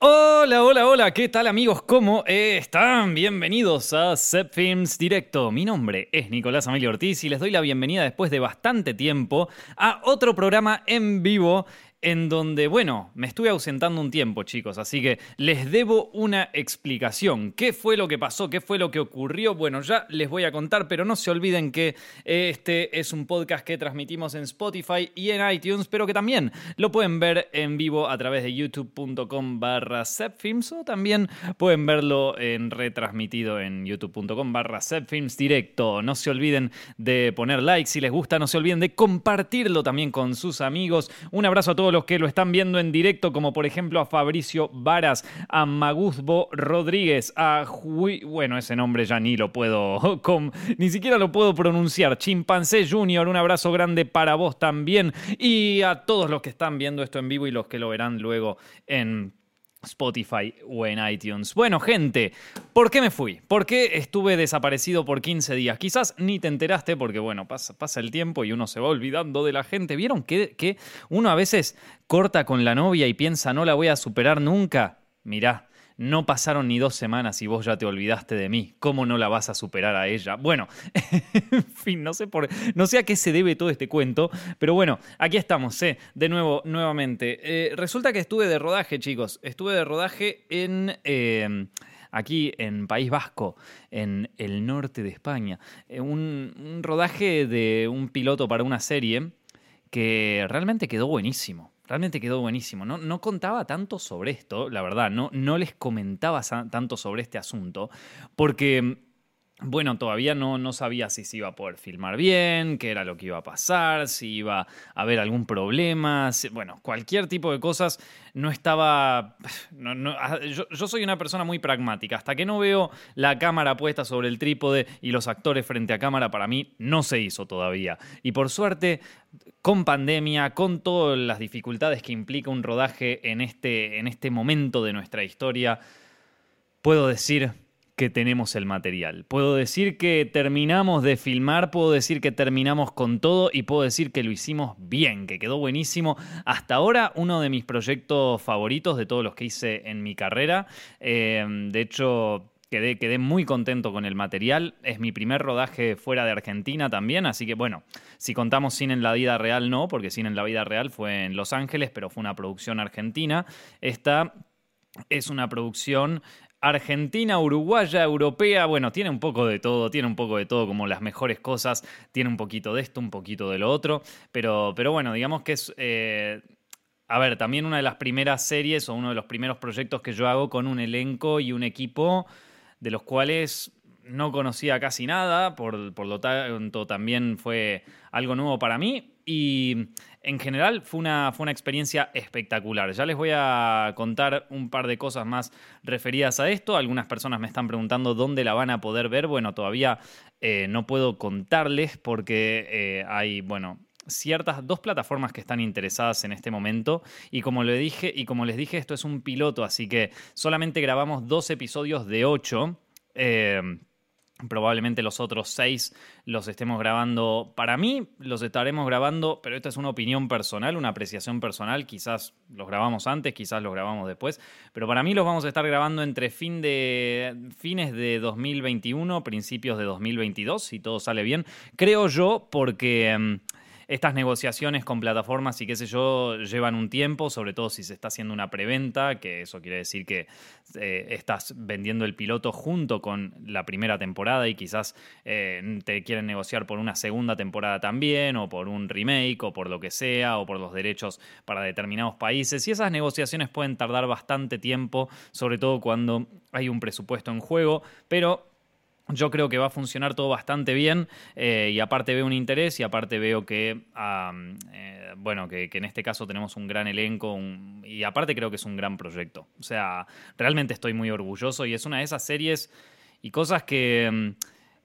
Hola, hola, hola, ¿qué tal amigos? ¿Cómo están? Bienvenidos a Zep Films Directo. Mi nombre es Nicolás Amelio Ortiz y les doy la bienvenida después de bastante tiempo a otro programa en vivo en donde, bueno, me estuve ausentando un tiempo, chicos, así que les debo una explicación. ¿Qué fue lo que pasó? ¿Qué fue lo que ocurrió? Bueno, ya les voy a contar, pero no se olviden que este es un podcast que transmitimos en Spotify y en iTunes, pero que también lo pueden ver en vivo a través de youtube.com barra o también pueden verlo en retransmitido en youtube.com barra directo. No se olviden de poner like si les gusta, no se olviden de compartirlo también con sus amigos. Un abrazo a todos los que lo están viendo en directo, como por ejemplo a Fabricio Varas, a Maguzbo Rodríguez, a bueno, ese nombre ya ni lo puedo, ni siquiera lo puedo pronunciar, Chimpancé Junior, un abrazo grande para vos también, y a todos los que están viendo esto en vivo y los que lo verán luego en Spotify o en iTunes. Bueno, gente, ¿por qué me fui? ¿Por qué estuve desaparecido por 15 días? Quizás ni te enteraste porque, bueno, pasa, pasa el tiempo y uno se va olvidando de la gente. ¿Vieron que, que uno a veces corta con la novia y piensa no la voy a superar nunca? Mirá, no pasaron ni dos semanas y vos ya te olvidaste de mí. ¿Cómo no la vas a superar a ella? Bueno, en fin, no sé, por, no sé a qué se debe todo este cuento, pero bueno, aquí estamos, ¿eh? de nuevo, nuevamente. Eh, resulta que estuve de rodaje, chicos. Estuve de rodaje en... Eh, aquí en País Vasco, en el norte de España. Eh, un, rodaje de un piloto para una serie que realmente quedó buenísimo. Realmente quedó buenísimo. No, no contaba tanto sobre esto, la verdad, no, no les comentaba tanto sobre este asunto, porque bueno, todavía no, no, sabía si se iba a poder filmar bien, qué era lo que iba a pasar, si iba a haber algún problema, bueno, cualquier tipo de cosas. No estaba... Ah, yo, yo, soy una persona muy pragmática. Hasta que no veo la cámara puesta sobre el trípode y los actores frente a cámara, para mí no se hizo todavía. Y por suerte, con pandemia, con todas las dificultades que implica un rodaje en este, en este momento de nuestra historia, puedo decir que tenemos el material. Puedo decir que terminamos de filmar, puedo decir que terminamos con todo y puedo decir que lo hicimos bien, que quedó buenísimo. Hasta ahora uno de mis proyectos favoritos de todos los que hice en mi carrera. Eh, de hecho, Quedé, quedé, muy contento con el material. Es mi primer rodaje fuera de Argentina también, así que bueno, si contamos Sin en la vida real no, porque Sin en la vida real fue en Los Ángeles, pero fue una producción argentina. Esta es una producción Argentina, uruguaya, europea, bueno, tiene un poco de todo, tiene un poco de todo como las mejores cosas, tiene un poquito de esto, un poquito de lo otro, pero, pero bueno, digamos que es... Eh, a ver, también una de las primeras series o uno de los primeros proyectos que yo hago con un elenco y un equipo de los cuales no conocía casi nada, por, por lo tanto también fue algo nuevo para mí y en general fue una, fue una experiencia espectacular. Ya les voy a contar un par de cosas más referidas a esto. Algunas personas me están preguntando dónde la van a poder ver. Bueno, todavía eh, no puedo contarles porque eh, hay, bueno, ciertas dos plataformas que están interesadas en este momento y como le dije y como les dije esto es un piloto así que solamente grabamos dos episodios de ocho eh, Probablemente los otros seis los estemos grabando. Para mí los estaremos grabando, pero esta es una opinión personal, una apreciación personal. Quizás los grabamos antes, quizás los grabamos después. Pero para mí los vamos a estar grabando entre fin de, fines de 2021, principios de 2022, si todo sale bien. Creo yo, porque... Em, estas negociaciones con plataformas y qué sé yo llevan un tiempo, sobre todo si se está haciendo una preventa, que eso quiere decir que eh, estás vendiendo el piloto junto con la primera temporada y quizás eh, te quieren negociar por una segunda temporada también, o por un remake, o por lo que sea, o por los derechos para determinados países. Y esas negociaciones pueden tardar bastante tiempo, sobre todo cuando hay un presupuesto en juego, pero yo creo que va a funcionar todo bastante bien eh, y aparte veo un interés y aparte veo que, eh, bueno, que, en este caso tenemos un gran elenco y aparte creo que es un gran proyecto. O sea, realmente estoy muy orgulloso y es una de esas series y cosas que,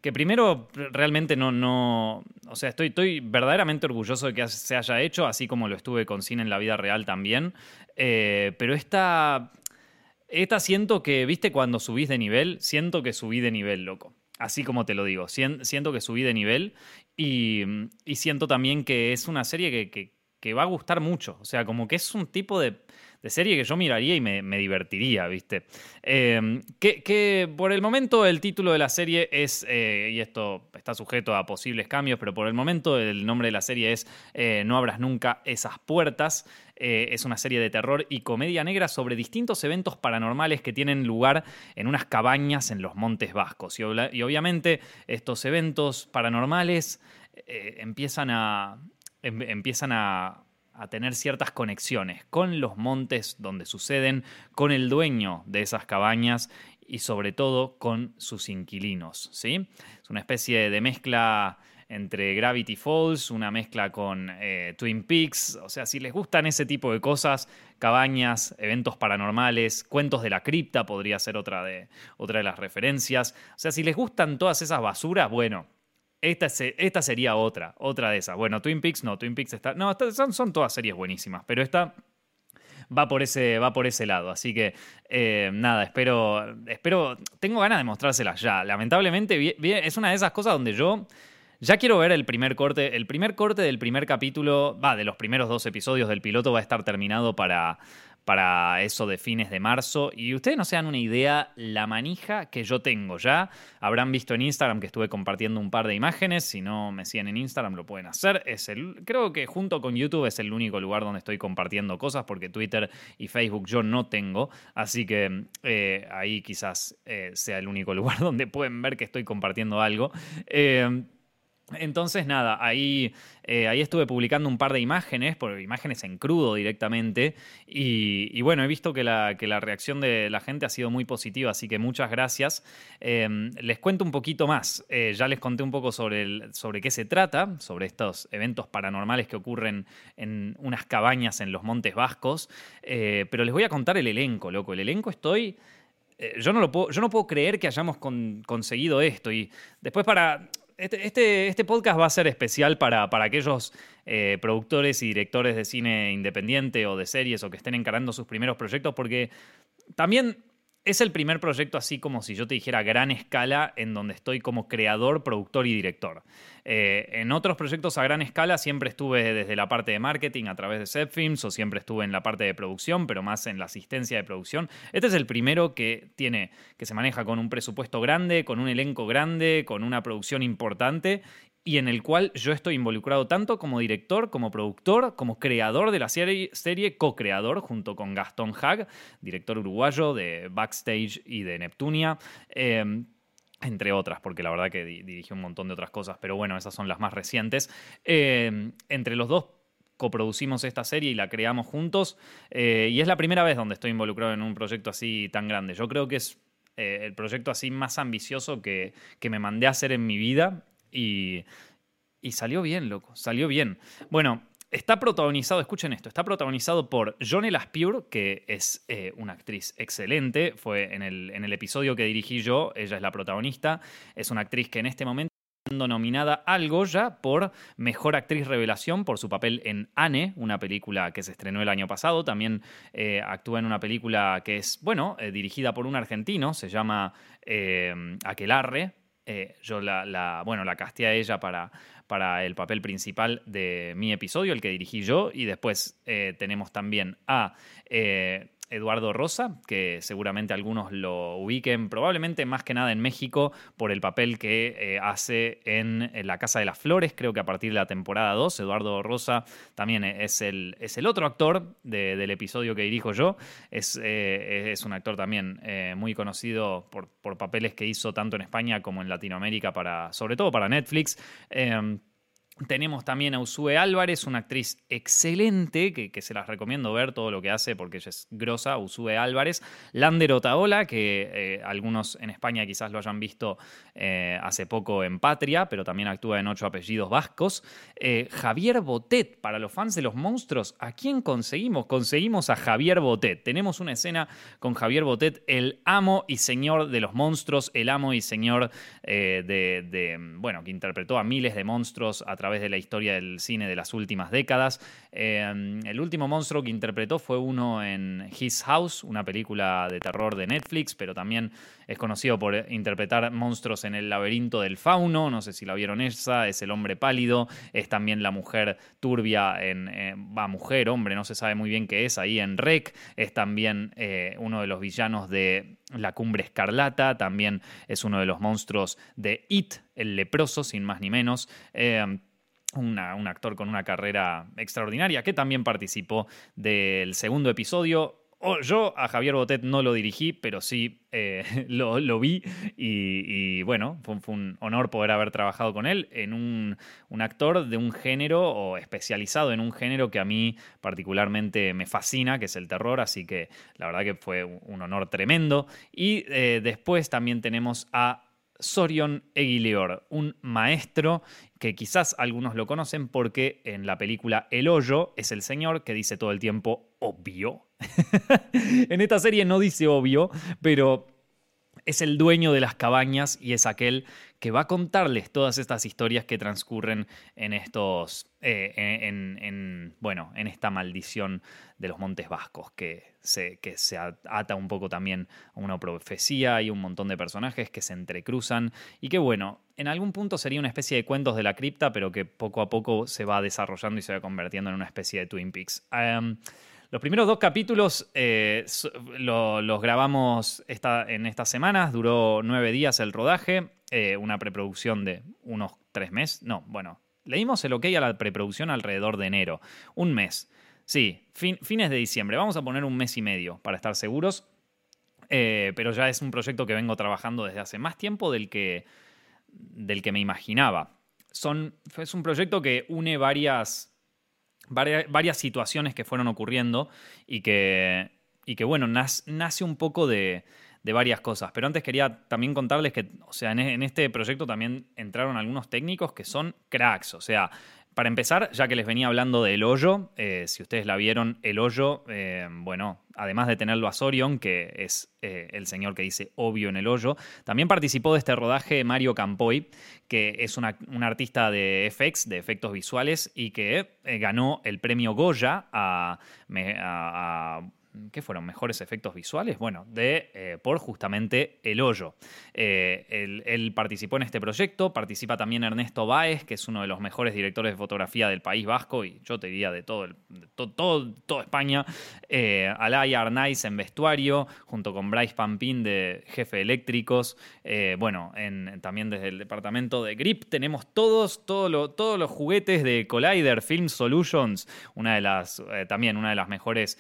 que primero realmente no, no, o sea, estoy, estoy verdaderamente orgulloso de que se haya hecho, así como lo estuve con cine en la vida real también, eh, pero esta esta siento que, viste, cuando subís de nivel, siento que subí de nivel, loco. Así como te lo digo, siento que subí de nivel y, siento también que es una serie que, va a gustar mucho. O sea, como que es un tipo de, serie que yo miraría y me, divertiría, ¿viste? Em, que, por el momento el título de la serie es, eh, y esto está sujeto a posibles cambios, pero por el momento el nombre de la serie es eh, No abras nunca esas puertas. Eh, es una serie de terror y comedia negra sobre distintos eventos paranormales que tienen lugar en unas cabañas en los Montes Vascos. Y, obviamente estos eventos paranormales empiezan a, em, empiezan a a tener ciertas conexiones con los montes donde suceden, con el dueño de esas cabañas y sobre todo con sus inquilinos. ¿sí? Es una especie de mezcla entre Gravity Falls, una mezcla con eh, Twin Peaks, o sea, si les gustan ese tipo de cosas, cabañas, eventos paranormales, cuentos de la cripta podría ser otra de, otra de las referencias, o sea, si les gustan todas esas basuras, bueno, esta, esta, sería otra, otra de esas. Bueno, Twin Peaks no, Twin Peaks está. No, son, son todas series buenísimas, pero esta va por ese, va por ese lado. Así que eh, nada, espero, espero. Tengo ganas de mostrárselas ya. Lamentablemente, es una de esas cosas donde yo. Ya quiero ver el primer corte. El primer corte del primer capítulo, va, de los primeros dos episodios del piloto va a estar terminado para, para eso de fines de marzo. Y ustedes no se dan una idea la manija que yo tengo ya. Habrán visto en Instagram que estuve compartiendo un par de imágenes. Si no me siguen en Instagram lo pueden hacer. Es el, creo que junto con YouTube es el único lugar donde estoy compartiendo cosas porque Twitter y Facebook yo no tengo. Así que eh, ahí quizás eh, sea el único lugar donde pueden ver que estoy compartiendo algo. Eh, entonces, nada, ahí, eh, ahí estuve publicando un par de imágenes, por imágenes en crudo directamente, y, bueno, he visto que la, que la, reacción de la gente ha sido muy positiva, así que muchas gracias. Em, les cuento un poquito más, eh, ya les conté un poco sobre, sobre qué se trata, sobre estos eventos paranormales que ocurren en unas cabañas en los Montes Vascos, eh, pero les voy a contar el elenco, loco, el elenco estoy... Yo no, lo puedo, yo no puedo creer que hayamos conseguido esto. Y después para este, este, este, podcast va a ser especial para, para aquellos eh, productores y directores de cine independiente o de series o que estén encarando sus primeros proyectos, porque también es el primer proyecto así como si yo te dijera gran escala en donde estoy como creador, productor y director. Eh, en otros proyectos a gran escala siempre estuve desde la parte de marketing a través de Setfilms o siempre estuve en la parte de producción, pero más en la asistencia de producción. Este es el primero que tiene, que se maneja con un presupuesto grande, con un elenco grande, con una producción importante y en el cual yo estoy involucrado tanto como director, como productor, como creador de la serie, serie co-creador junto con Gastón Hag, director uruguayo de Backstage y de Neptunia. Em, entre otras, porque la verdad que dirigió un montón de otras cosas, pero bueno, esas son las más recientes. Em, entre los dos coproducimos esta serie y la creamos juntos, eh, y es la primera vez donde estoy involucrado en un proyecto así tan grande. Yo creo que es eh, el proyecto así más ambicioso que, que me mandé a hacer en mi vida y, salió bien, loco, salió bien. Bueno, Está protagonizado, escuchen esto, está protagonizado por Jonela Aspure, que es eh, una actriz excelente. Fue en el, en el, episodio que dirigí yo, ella es la protagonista. Es una actriz que en este momento está nominada al Goya por Mejor Actriz Revelación por su papel en Anne, una película que se estrenó el año pasado. También eh, actúa en una película que es, bueno, eh, dirigida por un argentino, se llama Aquelarre, eh, yo la, bueno, la casté a ella para, para el papel principal de mi episodio, el que dirigí yo, y después eh, tenemos también a eh, Eduardo Rosa, que seguramente algunos lo ubiquen, probablemente más que nada en México, por el papel que eh, hace en, La Casa de las Flores, creo que a partir de la temporada 2. Eduardo Rosa también es el, es el otro actor del episodio que dirijo yo. Es, eh, es un actor también eh, muy conocido por, por, papeles que hizo tanto en España como en Latinoamérica, para, sobre todo para Netflix. Tenemos también a Usue Álvarez, una actriz excelente, que, se las recomiendo ver todo lo que hace porque ella es grosa, Usue Álvarez. Lander Otaola, que eh, algunos en España quizás lo hayan visto eh, hace poco en Patria, pero también actúa en ocho apellidos vascos. Eh, Javier Botet, para los fans de los monstruos, ¿a quién conseguimos? Conseguimos a Javier Botet. Tenemos una escena con Javier Botet, el amo y señor de los monstruos, el amo y señor de, bueno, que interpretó a miles de monstruos a través de la historia del cine de las últimas décadas. Eh, el último monstruo que interpretó fue uno en His House, una película de terror de Netflix, pero también es conocido por interpretar monstruos en El laberinto del fauno, no sé si la vieron esa, es el hombre pálido, es también la mujer turbia en, eh, va, mujer, hombre, no se sabe muy bien qué es, ahí en Rec, es también eh, uno de los villanos de La Cumbre Escarlata, también es uno de los monstruos de It, el leproso, sin más ni menos. Eh, un actor con una carrera extraordinaria que también participó del segundo episodio yo a Javier Botet no lo dirigí, pero sí eh, lo, vi y, bueno, fue, un honor poder haber trabajado con él en un, actor de un género o especializado en un género que a mmí particularmente me fascina, que es el terror, así que la verdad que fue un honor tremendo. Y eh, después también tenemos a Sorion Eguilior, un maestro que quizás algunos lo conocen porque en la película El Hoyo es el señor que dice todo el tiempo obvio. en esta serie no dice obvio, pero es el dueño de las cabañas y es aquel que va a contarles todas estas historias que transcurren en estos, eh, en, bueno, en esta maldición de los Montes Vascos, que se, que se ata un poco también a una profecía y un montón de personajes que se entrecruzan y que bueno, en algún punto sería una especie de cuentos de la cripta, pero que poco a poco se va desarrollando y se va convirtiendo en una especie de Twin Peaks. Los primeros dos capítulos eh, los grabamos en estas semanas, duró nueve días el rodaje, eh, una preproducción de unos tres meses, no, bueno, leímos el ok a la preproducción alrededor de enero, un mes, sí, fines de diciembre, vamos a poner un mes y medio para estar seguros, eh, pero ya es un proyecto que vengo trabajando desde hace más tiempo del que, del que me imaginaba. Son, es un proyecto que une varias varias, situaciones que fueron ocurriendo y que, y que bueno, nace un poco de, de, varias cosas. Pero antes quería también contarles que, o sea, en, en este proyecto también entraron algunos técnicos que son cracks, o sea, para empezar, ya que les venía hablando del hoyo, eh, si ustedes la vieron, el hoyo, eh, bueno, además de tenerlo a Sorion, que es eh, el señor que dice obvio en el hoyo, también participó de este rodaje Mario Campoy, que es un artista de FX, de efectos visuales, y que ganó el premio Goya a ¿Qué fueron? ¿Mejores efectos visuales? Bueno, de, eh, por justamente El Hoyo. Eh, él, participó en este proyecto, participa también Ernesto Báez, que es uno de los mejores directores de fotografía del País Vasco y yo te diría de todo, el, todo, toda España. Eh, Alaya Arnaiz en vestuario, junto con Bryce Pampín de Jefe Eléctricos. Eh, bueno, en, también desde el departamento de Grip tenemos todos, todos los juguetes de Collider Film Solutions, una de las, también una de las mejores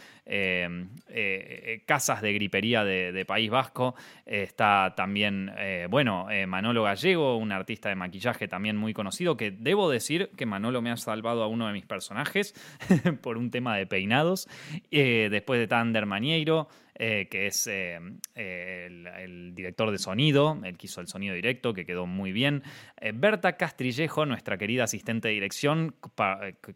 eh, eh, casas de gripería de, País Vasco. está también, eh, bueno, Manolo Gallego, un artista de maquillaje también muy conocido, que debo decir que Manolo me ha salvado a uno de mis personajes por un tema de peinados. después de Tander Manieiro. que es el, director de sonido, el que hizo el sonido directo, que quedó muy bien. Berta Castrillejo, nuestra querida asistente de dirección,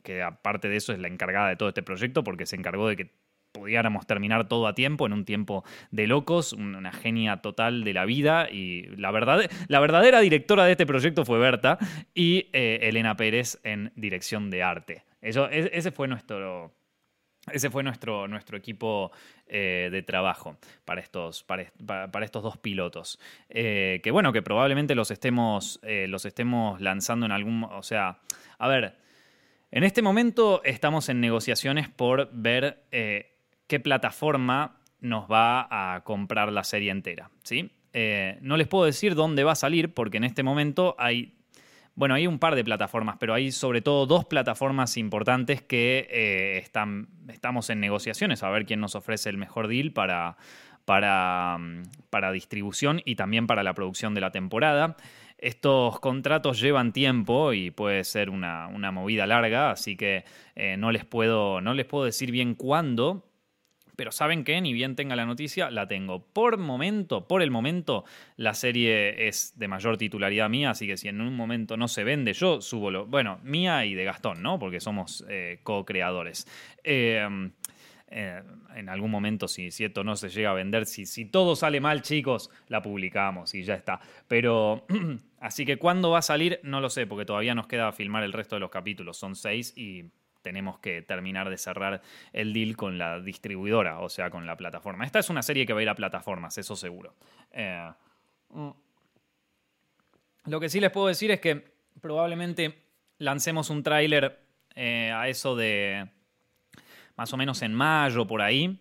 que aparte de eso es la encargada de todo este proyecto, porque se encargó de que pudiéramos terminar todo a tiempo, en un tiempo de locos, una genia total de la vida y la, verdad, la verdadera directora de este proyecto fue Berta y eh, Elena Pérez en dirección de arte. Eso, ese fue nuestro... Ese fue nuestro, nuestro equipo eh, de trabajo para estos, para, estos dos pilotos. Eh, que bueno, que probablemente los estemos, los estemos lanzando en algún... O sea, a ver, en este momento estamos en negociaciones por ver qué plataforma nos va a comprar la serie entera. ¿sí? Eh, no les puedo decir dónde va a salir porque en este momento hay, bueno, hay un par de plataformas, pero hay sobre todo dos plataformas importantes que eh, están, estamos en negociaciones a ver quién nos ofrece el mejor deal para, para, para distribución y también para la producción de la temporada. Estos contratos llevan tiempo y puede ser una, movida larga, así que eh, no, les puedo, no les puedo decir bien cuándo, pero saben que ni bien tenga la noticia, la tengo. Por momento, por el momento, la serie es de mayor titularidad mía, así que si en un momento no se vende, yo subo lo. Bueno, mía y de Gastón, ¿no? Porque somos eh, co-creadores. Eh, eh, en algún momento, si, si, esto no se llega a vender, si, si todo sale mal, chicos, la publicamos y ya está. Pero así que cuándo va a salir, no lo sé, porque todavía nos queda filmar el resto de los capítulos. Son seis y tenemos que terminar de cerrar el deal con la distribuidora, o sea, con la plataforma. Esta es una serie que va a ir a plataformas, eso seguro. Eh, mm. lo que sí les puedo decir es que probablemente lancemos un tráiler eh, a eso de más o menos en mayo por ahí.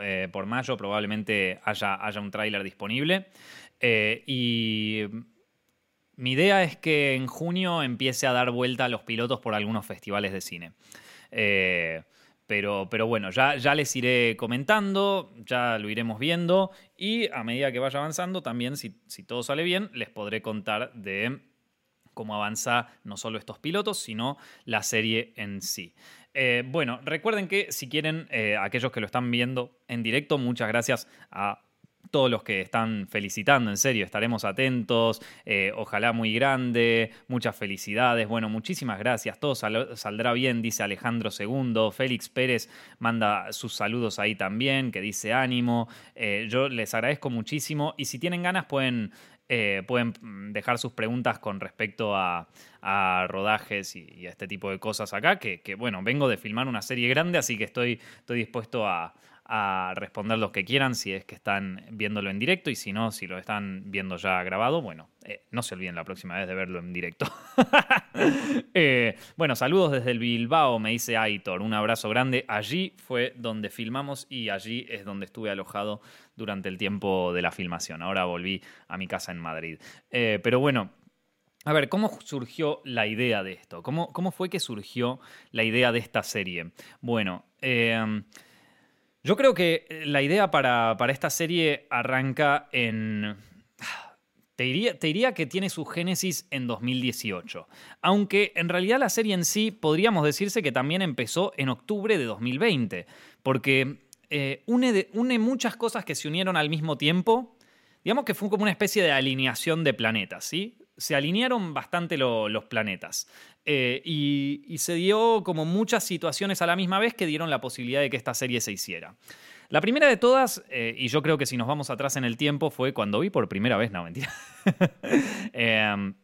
Eh, por, mayo probablemente haya, haya un tráiler disponible. y mi idea es que en junio empiece a dar vuelta a los pilotos por algunos festivales de cine. Eh, pero, pero, bueno, ya, ya, les iré comentando, ya lo iremos viendo y a medida que vaya avanzando, también si, todo sale bien, les podré contar de cómo avanza no solo estos pilotos, sino la serie en sí. Eh, bueno, recuerden que si quieren, eh, aquellos que lo están viendo en directo, muchas gracias a todos los que están felicitando, en serio, estaremos atentos, eh, ojalá muy grande, muchas felicidades, bueno, muchísimas gracias, todo saldrá bien, dice Alejandro II, Félix Pérez manda sus saludos ahí también, que dice ánimo, eh, yo les agradezco muchísimo y si tienen ganas pueden... Eh, pueden dejar sus preguntas con respecto a, rodajes y, a este tipo de cosas acá, que, que, bueno, vengo de filmar una serie grande, así que estoy, estoy dispuesto a, a responder los que quieran si es que están viéndolo en directo y si no, si lo están viendo ya grabado, bueno, eh, no se olviden la próxima vez de verlo en directo. Eh, bueno, saludos desde el Bilbao, me dice Aitor, un abrazo grande. Allí fue donde filmamos y allí es donde estuve alojado durante el tiempo de la filmación. Ahora volví a mi casa en Madrid. Eh, pero bueno, a ver, ¿cómo surgió la idea de esto? ¿Cómo, ¿Cómo, fue que surgió la idea de esta serie? Bueno, yo creo que eh, la idea para, esta serie arranca en... Te diría, te que tiene su génesis en 2018, aunque en realidad la serie en sí podríamos decirse que también empezó en octubre de 2020, porque eh, une, une muchas cosas que se unieron al mismo tiempo, digamos que fue como una especie de alineación de planetas, ¿sí? Se alinearon bastante los planetas. Eh, y, se dio como muchas situaciones a la misma vez que dieron la posibilidad de que esta serie se hiciera. La primera de todas, eh, y yo creo que si nos vamos atrás en el tiempo, fue cuando vi por primera vez, no, mentira. Em,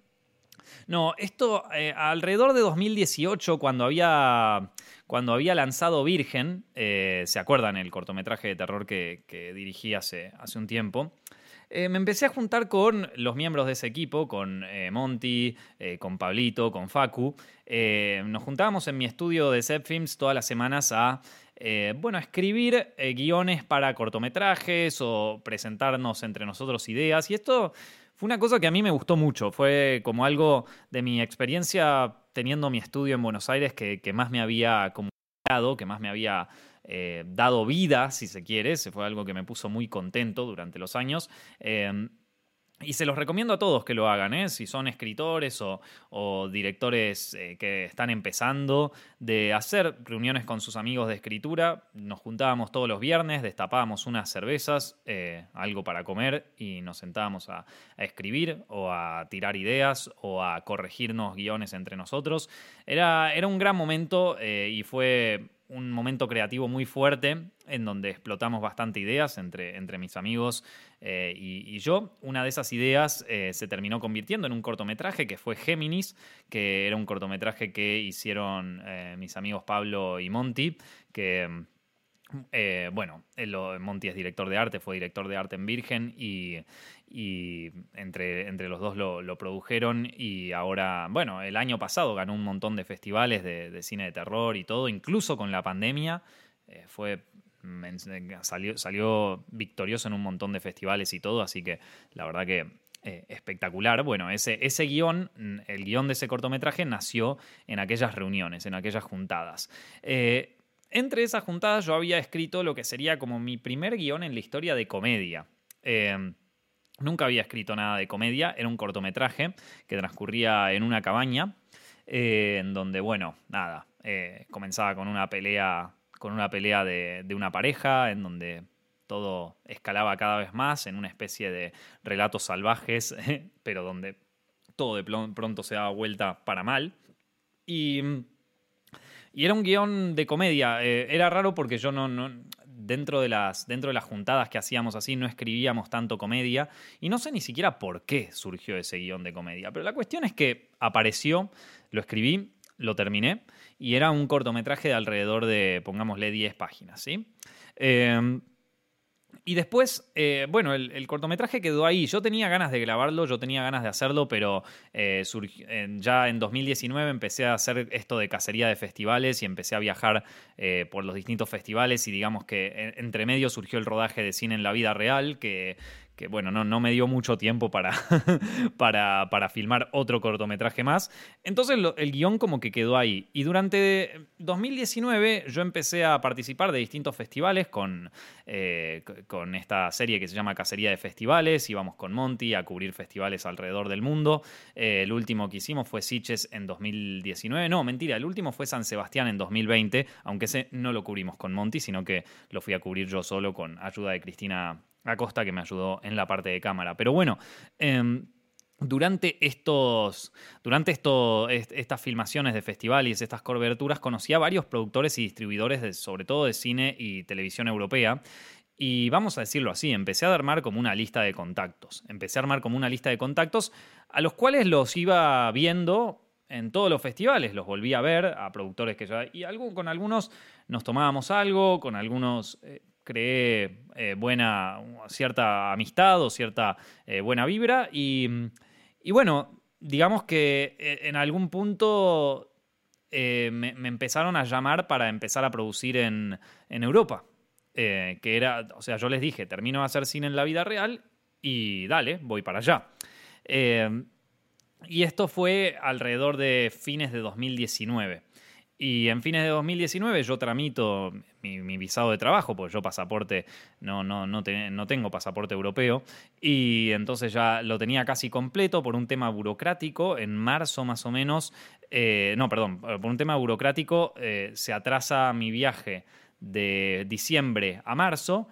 no, esto eh, alrededor de 2018, cuando había, cuando había lanzado Virgen, ¿se acuerdan el cortometraje de terror que, dirigí hace, hace un tiempo? Eh, me empecé a juntar con los miembros de ese equipo, con eh, Monty, eh, con Pablito, con Facu. nos juntábamos en mi estudio de Zepfilms todas las semanas a bueno, escribir guiones para cortometrajes o presentarnos entre nosotros ideas. Y esto fue una cosa que a mí me gustó mucho. Fue como algo de mi experiencia teniendo mi estudio en Buenos Aires que, que más me había comunicado, que más me había eh, dado vida, si se quiere. Se fue algo que me puso muy contento durante los años. Em, y se los recomiendo a todos que lo hagan, ¿eh? si son escritores o, directores eh, que están empezando, de hacer reuniones con sus amigos de escritura. Nos juntábamos todos los viernes, destapábamos unas cervezas, algo para comer y nos sentábamos a, escribir o a tirar ideas o a corregirnos guiones entre nosotros. Era, era un gran momento y fue un momento creativo muy fuerte en donde explotamos bastante ideas entre, entre mis amigos eh, y, yo. Una de esas ideas eh, se terminó convirtiendo en un cortometraje que fue Géminis, que era un cortometraje que hicieron eh, mis amigos Pablo y Monty, que... bueno, Monty es director de arte, fue director de arte en Virgen y, entre, entre los dos lo, produjeron y ahora, bueno, el año pasado ganó un montón de festivales de, cine de terror y todo, incluso con la pandemia, eh, fue salió, salió victorioso en un montón de festivales y todo, así que la verdad que eh, espectacular. Bueno, ese, ese guion, el guion de ese cortometraje nació en aquellas reuniones, en aquellas juntadas. Eh, entre esas juntadas yo había escrito lo que sería como mi primer guion en la historia de comedia. Nunca había escrito nada de comedia, era un cortometraje que transcurría en una cabaña, eh, en donde, bueno, nada, eh, comenzaba con una pelea, con una pelea de, una pareja, en donde todo escalaba cada vez más en una especie de relatos salvajes, pero donde todo de pronto se daba vuelta para mal. Y, y era un guion de comedia. Eh, era raro porque yo no, dentro de, las, dentro de las juntadas que hacíamos así no escribíamos tanto comedia y no sé ni siquiera por qué surgió ese guion de comedia, pero la cuestión es que apareció, lo escribí, lo terminé y era un cortometraje de alrededor de, pongámosle, 10 páginas, ¿sí? Eh, y después, eh, bueno, el, cortometraje quedó ahí. Yo tenía ganas de grabarlo, yo tenía ganas de hacerlo, pero eh, ya en 2019 empecé a hacer esto de cacería de festivales y empecé a viajar eh, por los distintos festivales y digamos que entre medio surgió el rodaje de cine en la vida real, que que bueno, no, no me dio mucho tiempo para, para, para filmar otro cortometraje más. Entonces el guion como que quedó ahí. Y durante 2019 yo empecé a participar de distintos festivales con, eh, con esta serie que se llama Cacería de Festivales. Íbamos con Monty a cubrir festivales alrededor del mundo. Eh, el último que hicimos fue Siches en 2019. No, mentira, el último fue San Sebastián en 2020, aunque ese no lo cubrimos con Monty, sino que lo fui a cubrir yo solo con ayuda de Cristina Acosta que me ayudó en la parte de cámara. Pero bueno, em, durante estos. Durante estas filmaciones de festivales, estas coberturas, conocí a varios productores y distribuidores, sobre todo de cine y televisión europea. Y vamos a decirlo así, empecé a armar como una lista de contactos. Empecé a armar como una lista de contactos a los cuales los iba viendo en todos los festivales. Los volví a ver a productores que ya. Y con algunos nos tomábamos algo, con algunos. Eh, creé eh, buena, cierta amistad o cierta eh, buena vibra. Y, bueno, digamos que eh, en algún punto me, empezaron a llamar para empezar a producir en, Europa. que era, o sea, yo les dije, termino de hacer cine en la vida real y dale, voy para allá. y esto fue alrededor de fines de 2019. Y en fines de 2019 yo tramito mi, visado de trabajo, porque yo pasaporte, no, no, no, tengo pasaporte europeo, y entonces ya lo tenía casi completo por un tema burocrático, en marzo más o menos, eh, no, perdón, por un tema burocrático eh, se atrasa mi viaje de diciembre a marzo,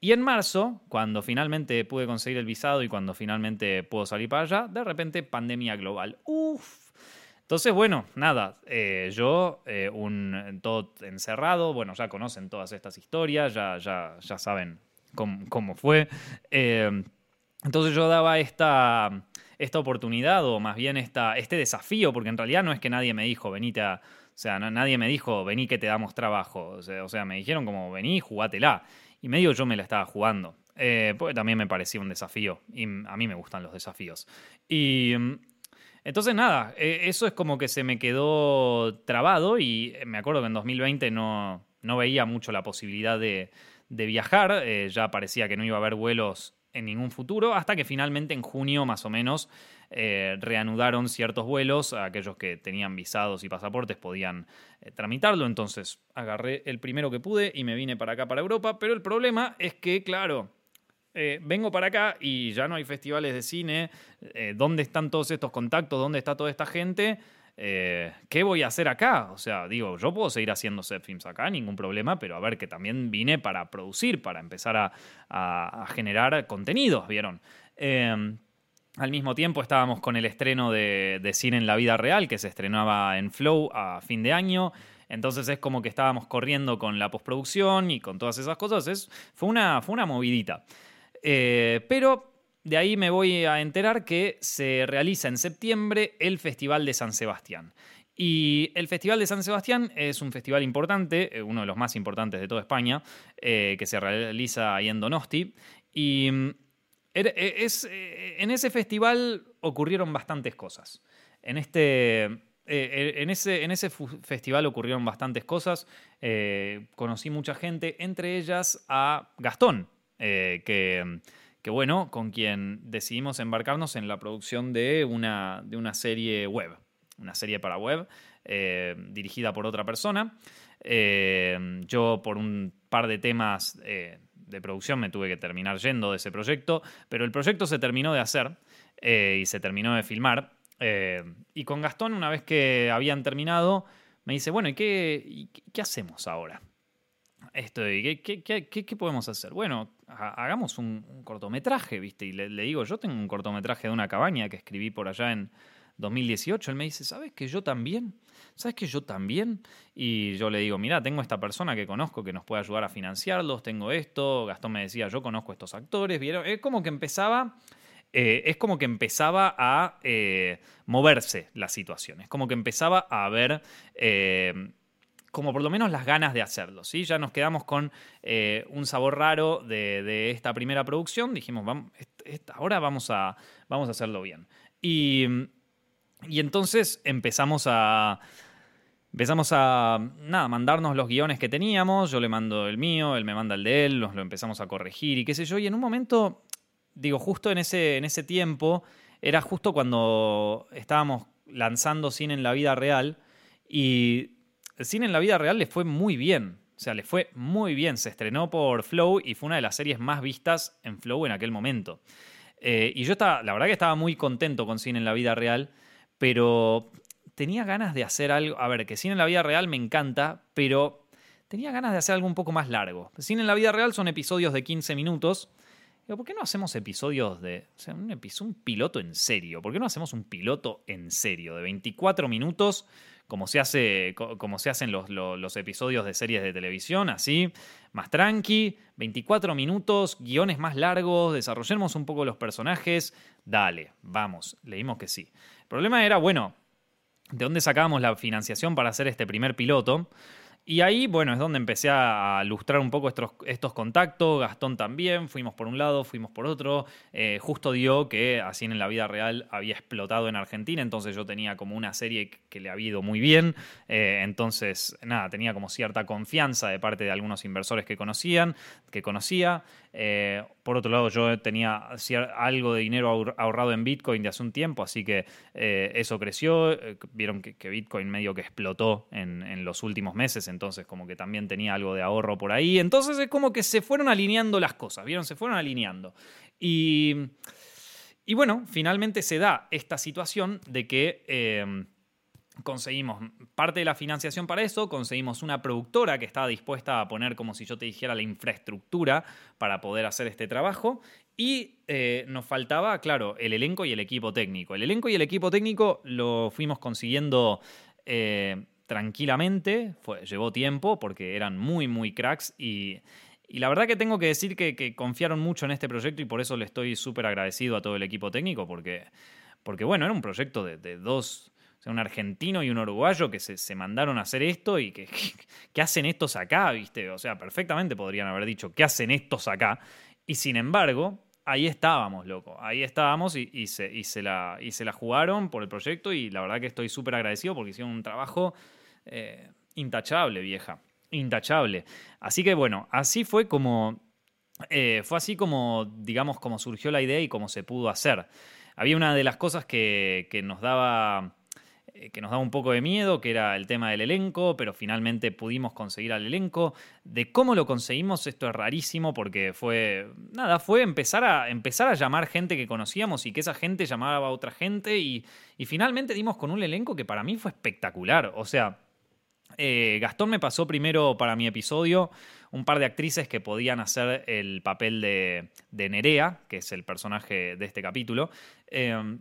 y en marzo, cuando finalmente pude conseguir el visado y cuando finalmente puedo salir para allá, de repente pandemia global. Uf, entonces, bueno, nada, eh, yo, eh, un, todo encerrado, bueno, ya conocen todas estas historias, ya, ya, ya saben cómo, fue. Eh, entonces yo daba esta, esta oportunidad, o más bien esta, este desafío, porque en realidad no es que nadie me dijo, venite a... O sea, nadie me dijo, vení que te damos trabajo. O sea, me dijeron como, vení, jugátela. Y medio yo me la estaba jugando. porque también me parecía un desafío. Y a mí me gustan los desafíos. Y entonces, nada, e, eso es como que se me quedó trabado y me acuerdo que en 2020 no, no veía mucho la posibilidad de, viajar, eh, ya parecía que no iba a haber vuelos en ningún futuro, hasta que finalmente en junio más o menos eh, reanudaron ciertos vuelos, aquellos que tenían visados y pasaportes podían eh, tramitarlo, entonces agarré el primero que pude y me vine para acá, para Europa, pero el problema es que, claro, eh, vengo para acá y ya no hay festivales de cine, eh, ¿dónde están todos estos contactos? ¿Dónde está toda esta gente? Eh, ¿Qué voy a hacer acá? O sea, digo, yo puedo seguir haciendo set films acá, ningún problema, pero a ver, que también vine para producir, para empezar a, generar contenidos, ¿vieron? Em, al mismo tiempo estábamos con el estreno de, cine en la vida real, que se estrenaba en Flow a fin de año. Entonces es como que estábamos corriendo con la postproducción y con todas esas cosas. Es, fue, una, fue una movidita. Eh, pero de ahí me voy a enterar que se realiza en septiembre el Festival de San Sebastián. Y el Festival de San Sebastián es un festival importante, eh, uno de los más importantes de toda España, eh, que se realiza ahí en Donosti. Y mm, es, en ese festival ocurrieron bastantes cosas. En, este, en, ese, en ese festival ocurrieron bastantes cosas. conocí mucha gente, entre ellas a Gastón, eh, que, bueno, con quien decidimos embarcarnos en la producción de una, de una serie web, una serie para web eh, dirigida por otra persona. Eh, yo por un par de temas de producción me tuve que terminar yendo de ese proyecto, pero el proyecto se terminó de hacer y se terminó de filmar. y con Gastón, una vez que habían terminado, me dice, bueno, ¿y qué, qué hacemos ahora? Esto, ¿qué, qué, qué, podemos hacer? Bueno, hagamos un, cortometraje, ¿viste? Y le, digo, yo tengo un cortometraje de una cabaña que escribí por allá en 2018, él me dice, ¿sabes que yo también? ¿Sabes que yo también? Y yo le digo, mira, tengo esta persona que conozco que nos puede ayudar a financiarlos, tengo esto, Gastón me decía, yo conozco estos actores, ¿vieron? Es como que empezaba... Eh, es como que empezaba a eh, moverse la situación, es como que empezaba a haber eh, como por lo menos las ganas de hacerlo. ¿sí? Ya nos quedamos con un sabor raro de, esta primera producción. Dijimos, vamos, ahora vamos a, vamos a hacerlo bien. Y, y entonces empezamos a, Empezamos a nada, mandarnos los guiones que teníamos, yo le mando el mío, él me manda el de él, nos lo empezamos a corregir y qué sé yo, y en un momento, digo, justo en ese, en ese tiempo, era justo cuando estábamos lanzando cine en la vida real y cine en la vida real le fue muy bien, o sea, le fue muy bien, se estrenó por Flow y fue una de las series más vistas en Flow en aquel momento. Eh, y yo estaba, la verdad que estaba muy contento con cine en la vida real, pero tenía ganas de hacer algo. A ver, que cine en la vida real me encanta, pero tenía ganas de hacer algo un poco más largo. Cine en la vida real son episodios de 15 minutos. Digo, ¿por qué no hacemos episodios de. O sea, un, un piloto en serio? ¿Por qué no hacemos un piloto en serio de 24 minutos? Como se, hace, como se hacen los, los, episodios de series de televisión, así, más tranqui, 24 minutos, guiones más largos, desarrollemos un poco los personajes, dale, vamos, leímos que sí. El problema era, bueno, de dónde sacábamos la financiación para hacer este primer piloto. Y ahí, bueno, es donde empecé a lustrar un poco estos, estos contactos, Gastón también, fuimos por un lado, fuimos por otro, eh, justo dio que así en la vida real había explotado en Argentina, entonces yo tenía como una serie que le había ido muy bien, eh, entonces nada, tenía como cierta confianza de parte de algunos inversores que conocían, que conocía, eh, por otro lado, yo tenía algo de dinero ahorrado en Bitcoin de hace un tiempo, así que eh, eso creció. Eh, vieron que, Bitcoin medio que explotó en, los últimos meses, entonces como que también tenía algo de ahorro por ahí. Entonces es como que se fueron alineando las cosas, ¿vieron? Se fueron alineando. Y, y bueno, finalmente se da esta situación de que conseguimos parte de la financiación para eso, conseguimos una productora que estaba dispuesta a poner, como si yo te dijera, la infraestructura para poder hacer este trabajo. Y eh, nos faltaba, claro, el elenco y el equipo técnico. El elenco y el equipo técnico lo fuimos consiguiendo eh, tranquilamente, Fue, llevó tiempo porque eran muy, muy cracks y, la verdad que tengo que decir que, confiaron mucho en este proyecto y por eso le estoy súper agradecido a todo el equipo técnico porque, porque bueno, era un proyecto de dos un argentino y un uruguayo que se, mandaron a hacer esto y que, ¿qué hacen estos acá? ¿Viste? O sea, perfectamente podrían haber dicho, ¿qué hacen estos acá? Y sin embargo, ahí estábamos, loco. Ahí estábamos y, se, se, la, y se la jugaron por el proyecto y la verdad que estoy súper agradecido porque hicieron un trabajo eh, intachable, vieja. Intachable. Así que bueno, así fue como... Eh, fue así como, digamos, como surgió la idea y cómo se pudo hacer. Había una de las cosas que, que nos daba que nos daba un poco de miedo, que era el tema del elenco, pero finalmente pudimos conseguir al elenco. De cómo lo conseguimos, esto es rarísimo porque fue, nada, fue empezar a, empezar a llamar gente que conocíamos y que esa gente llamaba a otra gente y, finalmente dimos con un elenco que para mí fue espectacular. O sea, eh, Gastón me pasó primero para mi episodio un par de actrices que podían hacer el papel de, Nerea, que es el personaje de este capítulo. Eh,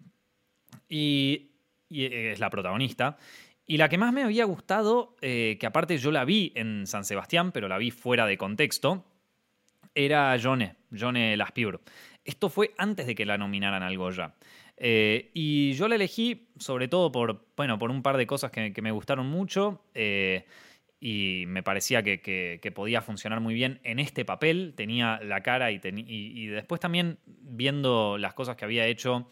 y y eh, es la protagonista. Y la que más me había gustado, eh, que aparte yo la vi en San Sebastián, pero la vi fuera de contexto, era Jone, Jone Laspiur. Esto fue antes de que la nominaran al Goya. Eh, y yo la elegí sobre todo por, bueno, por un par de cosas que, me gustaron mucho y me parecía que, podía funcionar muy bien en este papel. Tenía la cara y, y después también viendo las cosas que había hecho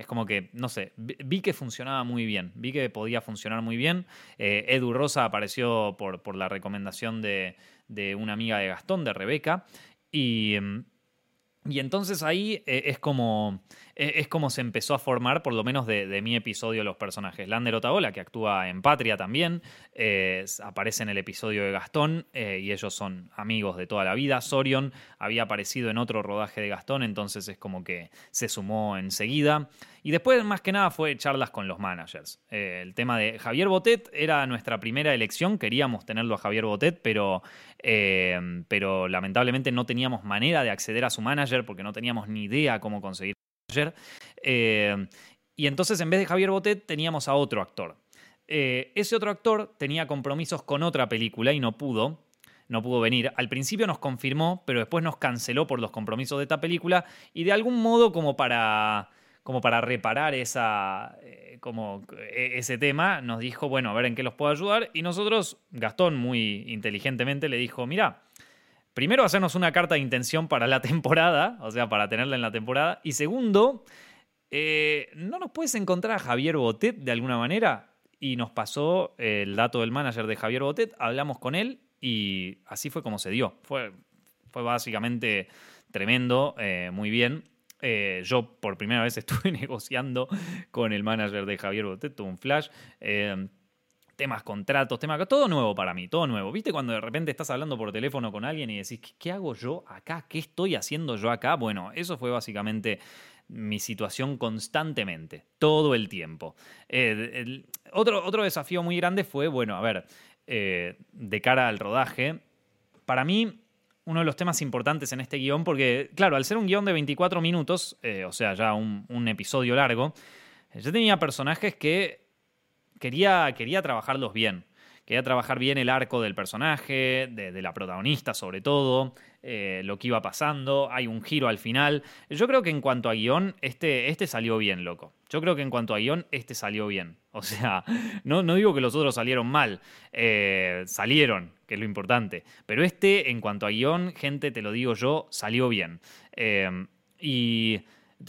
es como que, no sé, vi que funcionaba muy bien, vi que podía funcionar muy bien. Eh, Edu Rosa apareció por, por la recomendación de, de, una amiga de Gastón, de Rebeca, y, em, y entonces ahí eh, es como es como se empezó a formar, por lo menos de, mi episodio, los personajes. Lander Otaola, que actúa en Patria también, aparece en el episodio de Gastón eh, y ellos son amigos de toda la vida. Sorion había aparecido en otro rodaje de Gastón, entonces es como que se sumó enseguida. Y después, más que nada, fue charlas con los managers. Eh, el tema de Javier Botet era nuestra primera elección, queríamos tenerlo a Javier Botet, pero, eh, pero lamentablemente no teníamos manera de acceder a su manager porque no teníamos ni idea cómo conseguir Eh, Y entonces en vez de Javier Botet teníamos a otro actor. Eh, ese otro actor tenía compromisos con otra película y no pudo. No pudo venir. Al principio nos confirmó, pero después nos canceló por los compromisos de esta película. Y de algún modo, como para como para reparar esa, eh, como e, ese tema, nos dijo, bueno, a ver en qué los puedo ayudar. Y nosotros, Gastón muy inteligentemente le dijo, mira, primero hacernos una carta de intención para la temporada, o sea, para tenerla en la temporada. Y segundo, eh, ¿no nos puedes encontrar a Javier Botet de alguna manera? Y nos pasó el dato del manager de Javier Botet, hablamos con él y así fue como se dio. Fue, básicamente tremendo, eh, muy bien. Eh, yo por primera vez estuve negociando con el manager de Javier Botet, un flash. Temas, contratos, temas, todo nuevo para mí, todo nuevo. ¿Viste cuando de repente estás hablando por teléfono con alguien y decís, ¿qué hago yo acá? ¿Qué estoy haciendo yo acá? Bueno, eso fue básicamente mi situación constantemente, todo el tiempo. Eh, otro, otro desafío muy grande fue, bueno, a ver, de cara al rodaje, para mí uno de los temas importantes en este guion, porque, claro, al ser un guion de 24 minutos, eh, o sea, ya un, episodio largo, yo tenía personajes que quería, quería trabajarlos bien. Quería trabajar bien el arco del personaje, de, la protagonista sobre todo, eh, lo que iba pasando, hay un giro al final. Yo creo que en cuanto a guion, este, este salió bien, loco. Yo creo que en cuanto a guion, este salió bien. O sea, no, no digo que los otros salieron mal, eh, salieron, que es lo importante. Pero este, en cuanto a guion, gente, te lo digo yo, salió bien. Eh, y,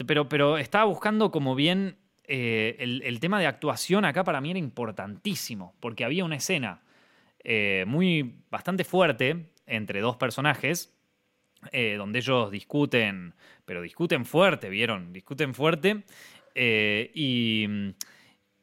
pero, pero estaba buscando como bien eh, el, tema de actuación acá para mí era importantísimo, porque había una escena eh, muy bastante fuerte entre dos personajes, eh, donde ellos discuten, pero discuten fuerte, ¿vieron? Discuten fuerte, y,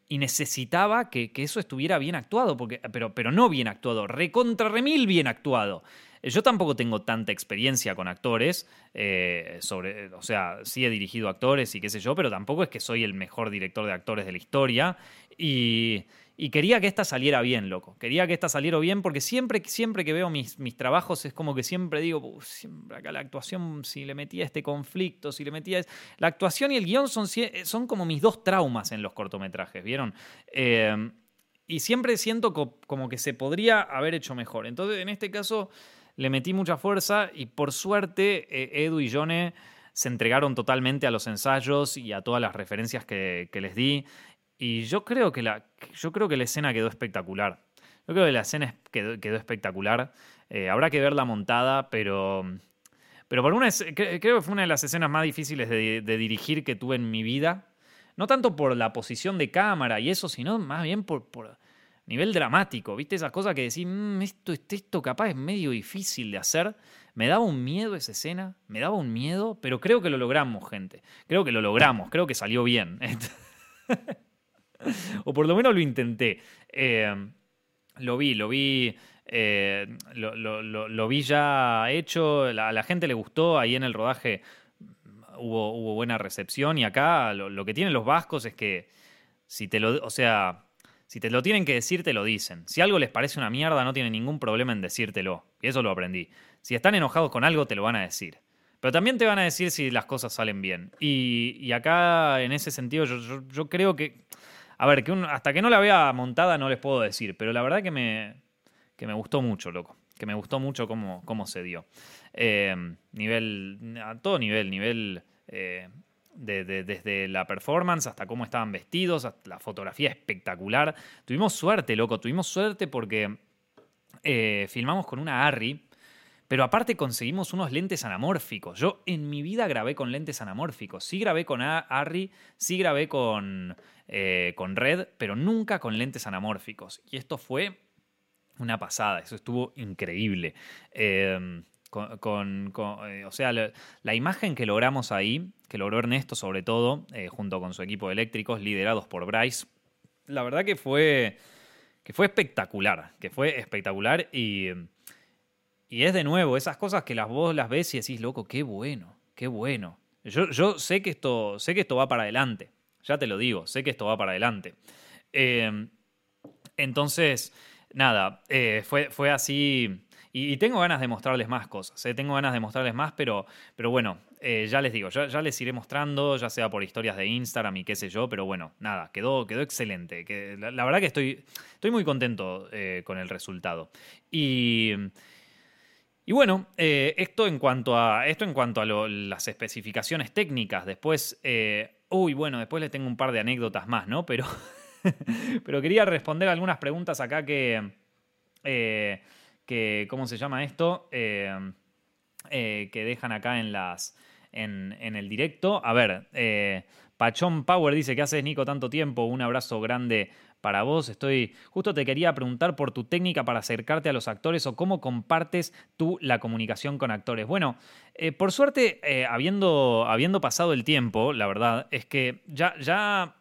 necesitaba que, eso estuviera bien actuado, porque, pero, pero no bien actuado, recontra remil bien actuado. Yo tampoco tengo tanta experiencia con actores, eh, sobre, o sea, sí he dirigido actores y qué sé yo, pero tampoco es que soy el mejor director de actores de la historia. Y, quería que esta saliera bien, loco. Quería que esta saliera bien porque siempre, siempre que veo mis, mis trabajos es como que siempre digo, siempre acá la actuación, si le metía este conflicto, si le metía... La actuación y el guion son, son como mis dos traumas en los cortometrajes, ¿vieron? Eh, y siempre siento como que se podría haber hecho mejor. Entonces, en este caso le metí mucha fuerza y por suerte eh, Edu y Jone se entregaron totalmente a los ensayos y a todas las referencias que, les di. Y yo creo, que la, yo creo que la escena quedó espectacular. Yo creo que la escena quedó, espectacular. Eh, habrá que verla montada, pero, pero por una, creo que fue una de las escenas más difíciles de, dirigir que tuve en mi vida. No tanto por la posición de cámara y eso, sino más bien por, por nivel dramático, ¿viste? Esas cosas que decís, mm, esto, esto capaz es medio difícil de hacer. Me daba un miedo esa escena, me daba un miedo, pero creo que lo logramos, gente. Creo que lo logramos, creo que salió bien. o por lo menos lo intenté. Eh, lo vi, lo vi. Eh, lo, vi ya hecho, a la, gente le gustó, ahí en el rodaje hubo, hubo buena recepción y acá lo, que tienen los vascos es que si te lo, o sea, si te lo tienen que decir, te lo dicen. Si algo les parece una mierda, no tienen ningún problema en decírtelo. Y eso lo aprendí. Si están enojados con algo, te lo van a decir. Pero también te van a decir si las cosas salen bien. Y, acá, en ese sentido, yo, creo que... A ver, que hasta que no la vea montada no les puedo decir. Pero la verdad que me, que me gustó mucho, loco. Que me gustó mucho cómo, cómo se dio. Eh, nivel... A todo nivel. Nivel... Eh, desde la performance hasta cómo estaban vestidos, hasta la fotografía espectacular. Tuvimos suerte, loco, tuvimos suerte porque eh, filmamos con una Arri, pero aparte conseguimos unos lentes anamórficos. Yo en mi vida grabé con lentes anamórficos. Sí grabé con Arri, sí grabé con, eh, con Red, pero nunca con lentes anamórficos. Y esto fue una pasada, eso estuvo increíble. Eh, con, eh, o sea, la, imagen que logramos ahí, que logró Ernesto sobre todo, eh, junto con su equipo de eléctricos, liderados por Bryce, la verdad que fue, que fue espectacular, que fue espectacular y, y es de nuevo esas cosas que las vos las ves y decís, loco, qué bueno, qué bueno. Yo, yo sé, que esto, sé que esto va para adelante, ya te lo digo, sé que esto va para adelante. Eh, entonces, nada, fue, fue así Y, tengo ganas de mostrarles más cosas, ¿eh? tengo ganas de mostrarles más, pero, pero bueno, eh, ya les digo, ya, les iré mostrando, ya sea por historias de Instagram y qué sé yo, pero bueno, nada, quedó, quedó excelente. Que, la, verdad que estoy, estoy muy contento eh, con el resultado. Y... Y bueno, esto en cuanto a, esto en cuanto a las especificaciones técnicas. Después, uy, bueno, después les tengo un par de anécdotas más, ¿no? Pero, pero quería responder algunas preguntas acá que, que, ¿cómo se llama esto? Eh, eh, que dejan acá en las. En, el directo. A ver, eh, Pachón Power dice que haces Nico tanto tiempo. Un abrazo grande para vos. Estoy. Justo te quería preguntar por tu técnica para acercarte a los actores o cómo compartes tú la comunicación con actores. Bueno, por suerte, habiendo, habiendo pasado el tiempo, la verdad, es que ya. ya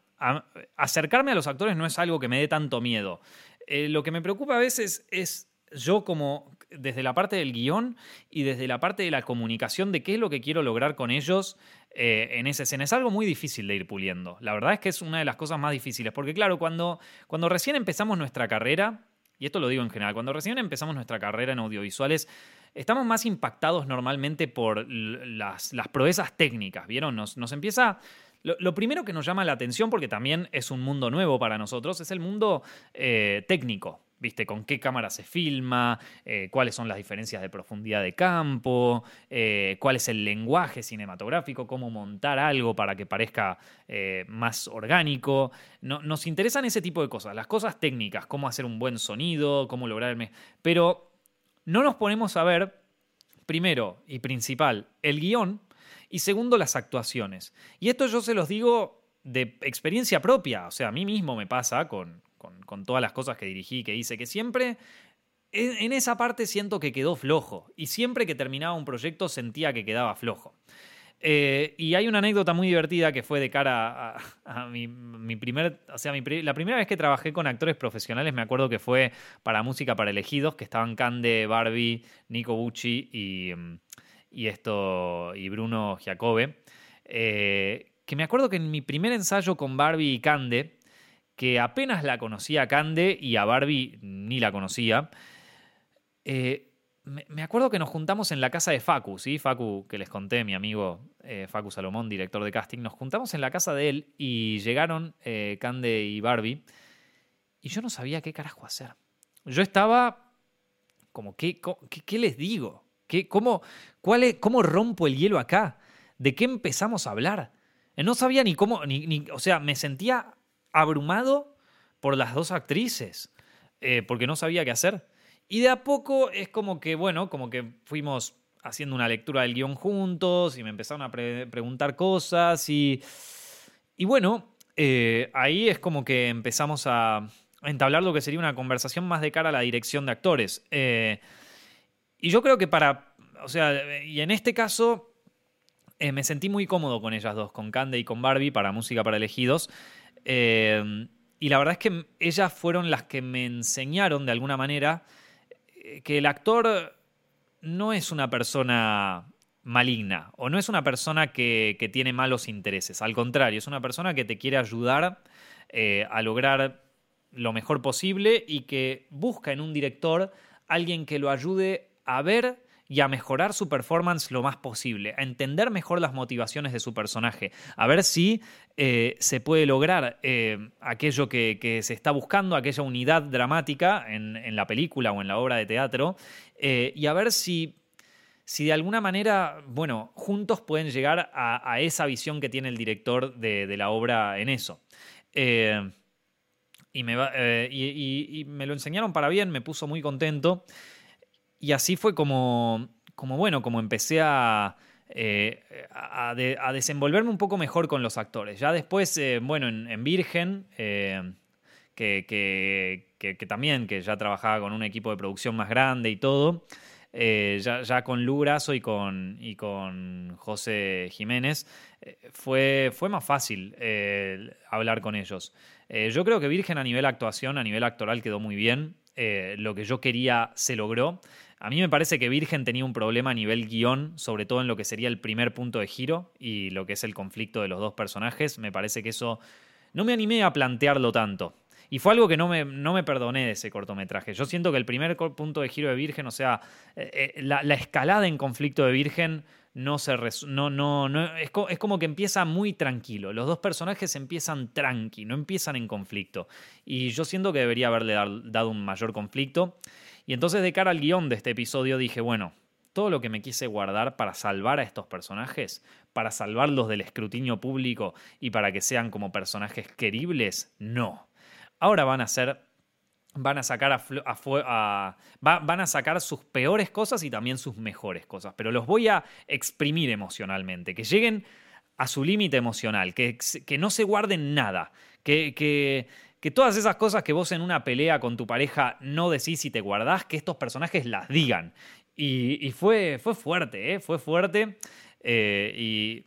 acercarme a los actores no es algo que me dé tanto miedo. lo que me preocupa a veces es yo como desde la parte del guion y desde la parte de la comunicación de qué es lo que quiero lograr con ellos eh, en esa escena. Es algo muy difícil de ir puliendo. La verdad es que es una de las cosas más difíciles, porque claro, cuando, cuando recién empezamos nuestra carrera, y esto lo digo en general, cuando recién empezamos nuestra carrera en audiovisuales, estamos más impactados normalmente por las, las proezas técnicas, ¿vieron? Nos, nos empieza... Lo, primero que nos llama la atención, porque también es un mundo nuevo para nosotros, es el mundo eh, técnico. ¿Viste? Con qué cámara se filma, eh, cuáles son las diferencias de profundidad de campo, eh, cuál es el lenguaje cinematográfico, cómo montar algo para que parezca eh, más orgánico. No, nos interesan ese tipo de cosas, las cosas técnicas, cómo hacer un buen sonido, cómo lograr. Pero no nos ponemos a ver, primero y principal, el guion y segundo, las actuaciones. Y esto yo se los digo de experiencia propia, o sea, a mí mismo me pasa con, con, todas las cosas que dirigí, que hice, que siempre en, esa parte siento que quedó flojo. Y siempre que terminaba un proyecto sentía que quedaba flojo. Eh, y hay una anécdota muy divertida que fue de cara a, mi, primer, o sea, la primera vez que trabajé con actores profesionales, me acuerdo que fue para Música para Elegidos, que estaban Cande, Barbie, Nico Bucci y, y esto, y Bruno Giacobbe. Eh, que me acuerdo que en mi primer ensayo con Barbie y Cande, que apenas la conocía a Cande y a Barbie ni la conocía. Eh, me acuerdo que nos juntamos en la casa de Facu, ¿sí? Facu, que les conté, mi amigo eh, Facu Salomón, director de casting. Nos juntamos en la casa de él y llegaron eh, Cande y Barbie. Y yo no sabía qué carajo hacer. Yo estaba como, ¿qué, qué, les digo? ¿Qué, cómo, cuál ¿Cómo rompo el hielo acá? ¿De qué empezamos a hablar? No sabía ni cómo, ni, o sea, me sentía abrumado por las dos actrices, eh, porque no sabía qué hacer. Y de a poco es como que, bueno, como que fuimos haciendo una lectura del guion juntos y me empezaron a preguntar cosas y, y bueno, eh, ahí es como que empezamos a entablar lo que sería una conversación más de cara a la dirección de actores. Eh, y yo creo que para, o sea, y en este caso me sentí muy cómodo con ellas dos, con Cande y con Barbie para Música para Elegidos. Em, y la verdad es que ellas fueron las que me enseñaron de alguna manera eh, que el actor no es una persona maligna o no es una persona que, tiene malos intereses. Al contrario, es una persona que te quiere ayudar eh, a lograr lo mejor posible y que busca en un director alguien que lo ayude a ver y a mejorar su performance lo más posible, a entender mejor las motivaciones de su personaje, a ver si eh, se puede lograr eh, aquello que, se está buscando, aquella unidad dramática en, la película o en la obra de teatro, eh, y a ver si si de alguna manera, bueno, juntos pueden llegar a, esa visión que tiene el director de, la obra en eso. y, me y, me lo enseñaron para bien, me puso muy contento. Y así fue como, como bueno, como empecé a, eh, a, desenvolverme un poco mejor con los actores. Ya después, eh, bueno, en, Virgen, eh, que, que, también, que ya trabajaba con un equipo de producción más grande y todo, ya, ya, con Lurazo y con, y con José Jiménez, fue, fue más fácil hablar con ellos. yo creo que Virgen a nivel actuación, a nivel actoral quedó muy bien. lo que yo quería se logró. A mí me parece que Virgen tenía un problema a nivel guion, sobre todo en lo que sería el primer punto de giro y lo que es el conflicto de los dos personajes. Me parece que eso no me animé a plantearlo tanto. Y fue algo que no me, no me perdoné de ese cortometraje. Yo siento que el primer punto de giro de Virgen, o sea, eh, eh, la, escalada en conflicto de Virgen no se no, no, no es, es, como que empieza muy tranquilo. Los dos personajes empiezan tranqui, no empiezan en conflicto. Y yo siento que debería haberle dado un mayor conflicto. Y entonces de cara al guion de este episodio dije, bueno, todo lo que me quise guardar para salvar a estos personajes, para salvarlos del escrutinio público y para que sean como personajes queribles, no. Ahora van a ser van a sacar a, van a sacar sus peores cosas y también sus mejores cosas, pero los voy a exprimir emocionalmente, que lleguen a su límite emocional, que, que, no se guarden nada, que, que, todas esas cosas que vos en una pelea con tu pareja no decís y te guardás, que estos personajes las digan y, fue, fue fuerte, ¿eh? fue fuerte. Eh, y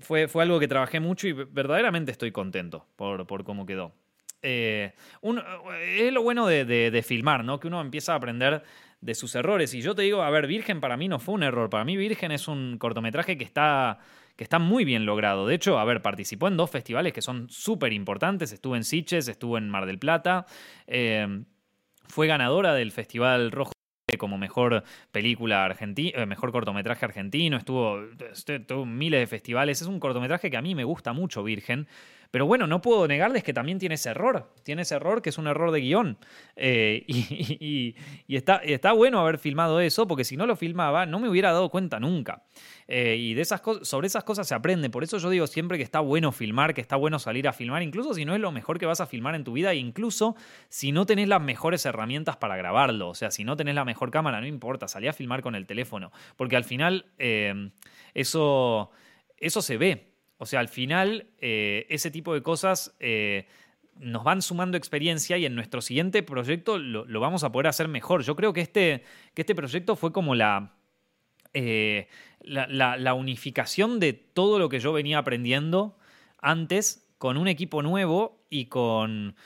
fue, fue algo que trabajé mucho y verdaderamente estoy contento por, por cómo quedó. Eh, es lo bueno de, filmar, ¿no? Que uno empieza a aprender de sus errores. Y yo te digo, a ver, Virgen para mí no fue un error. Para mí Virgen es un cortometraje que está, que está muy bien logrado. De hecho, a ver, participó en dos festivales que son súper importantes. Estuvo en Siches, estuvo en Mar del Plata. fue ganadora del Festival Rojo como mejor película argentina, eh, mejor cortometraje argentino, estuvo, estuvo miles de festivales. Es un cortometraje que a mí me gusta mucho, Virgen. Pero bueno, no puedo negarles que también tiene ese error. Tiene ese error que es un error de guion. Eh, y, está, está, bueno haber filmado eso, porque si no lo filmaba, no me hubiera dado cuenta nunca. Eh, y de esas sobre esas cosas se aprende. Por eso yo digo siempre que está bueno filmar, que está bueno salir a filmar, incluso si no es lo mejor que vas a filmar en tu vida, incluso si no tenés las mejores herramientas para grabarlo. O sea, si no tenés la mejor cámara, no importa, salí a filmar con el teléfono. Porque al final eh, eso, eso se ve. O sea, al final, eh, ese tipo de cosas eh, nos van sumando experiencia y en nuestro siguiente proyecto lo, vamos a poder hacer mejor. Yo creo que este, que este proyecto fue como eh, la, la, unificación de todo lo que yo venía aprendiendo antes con un equipo nuevo y con...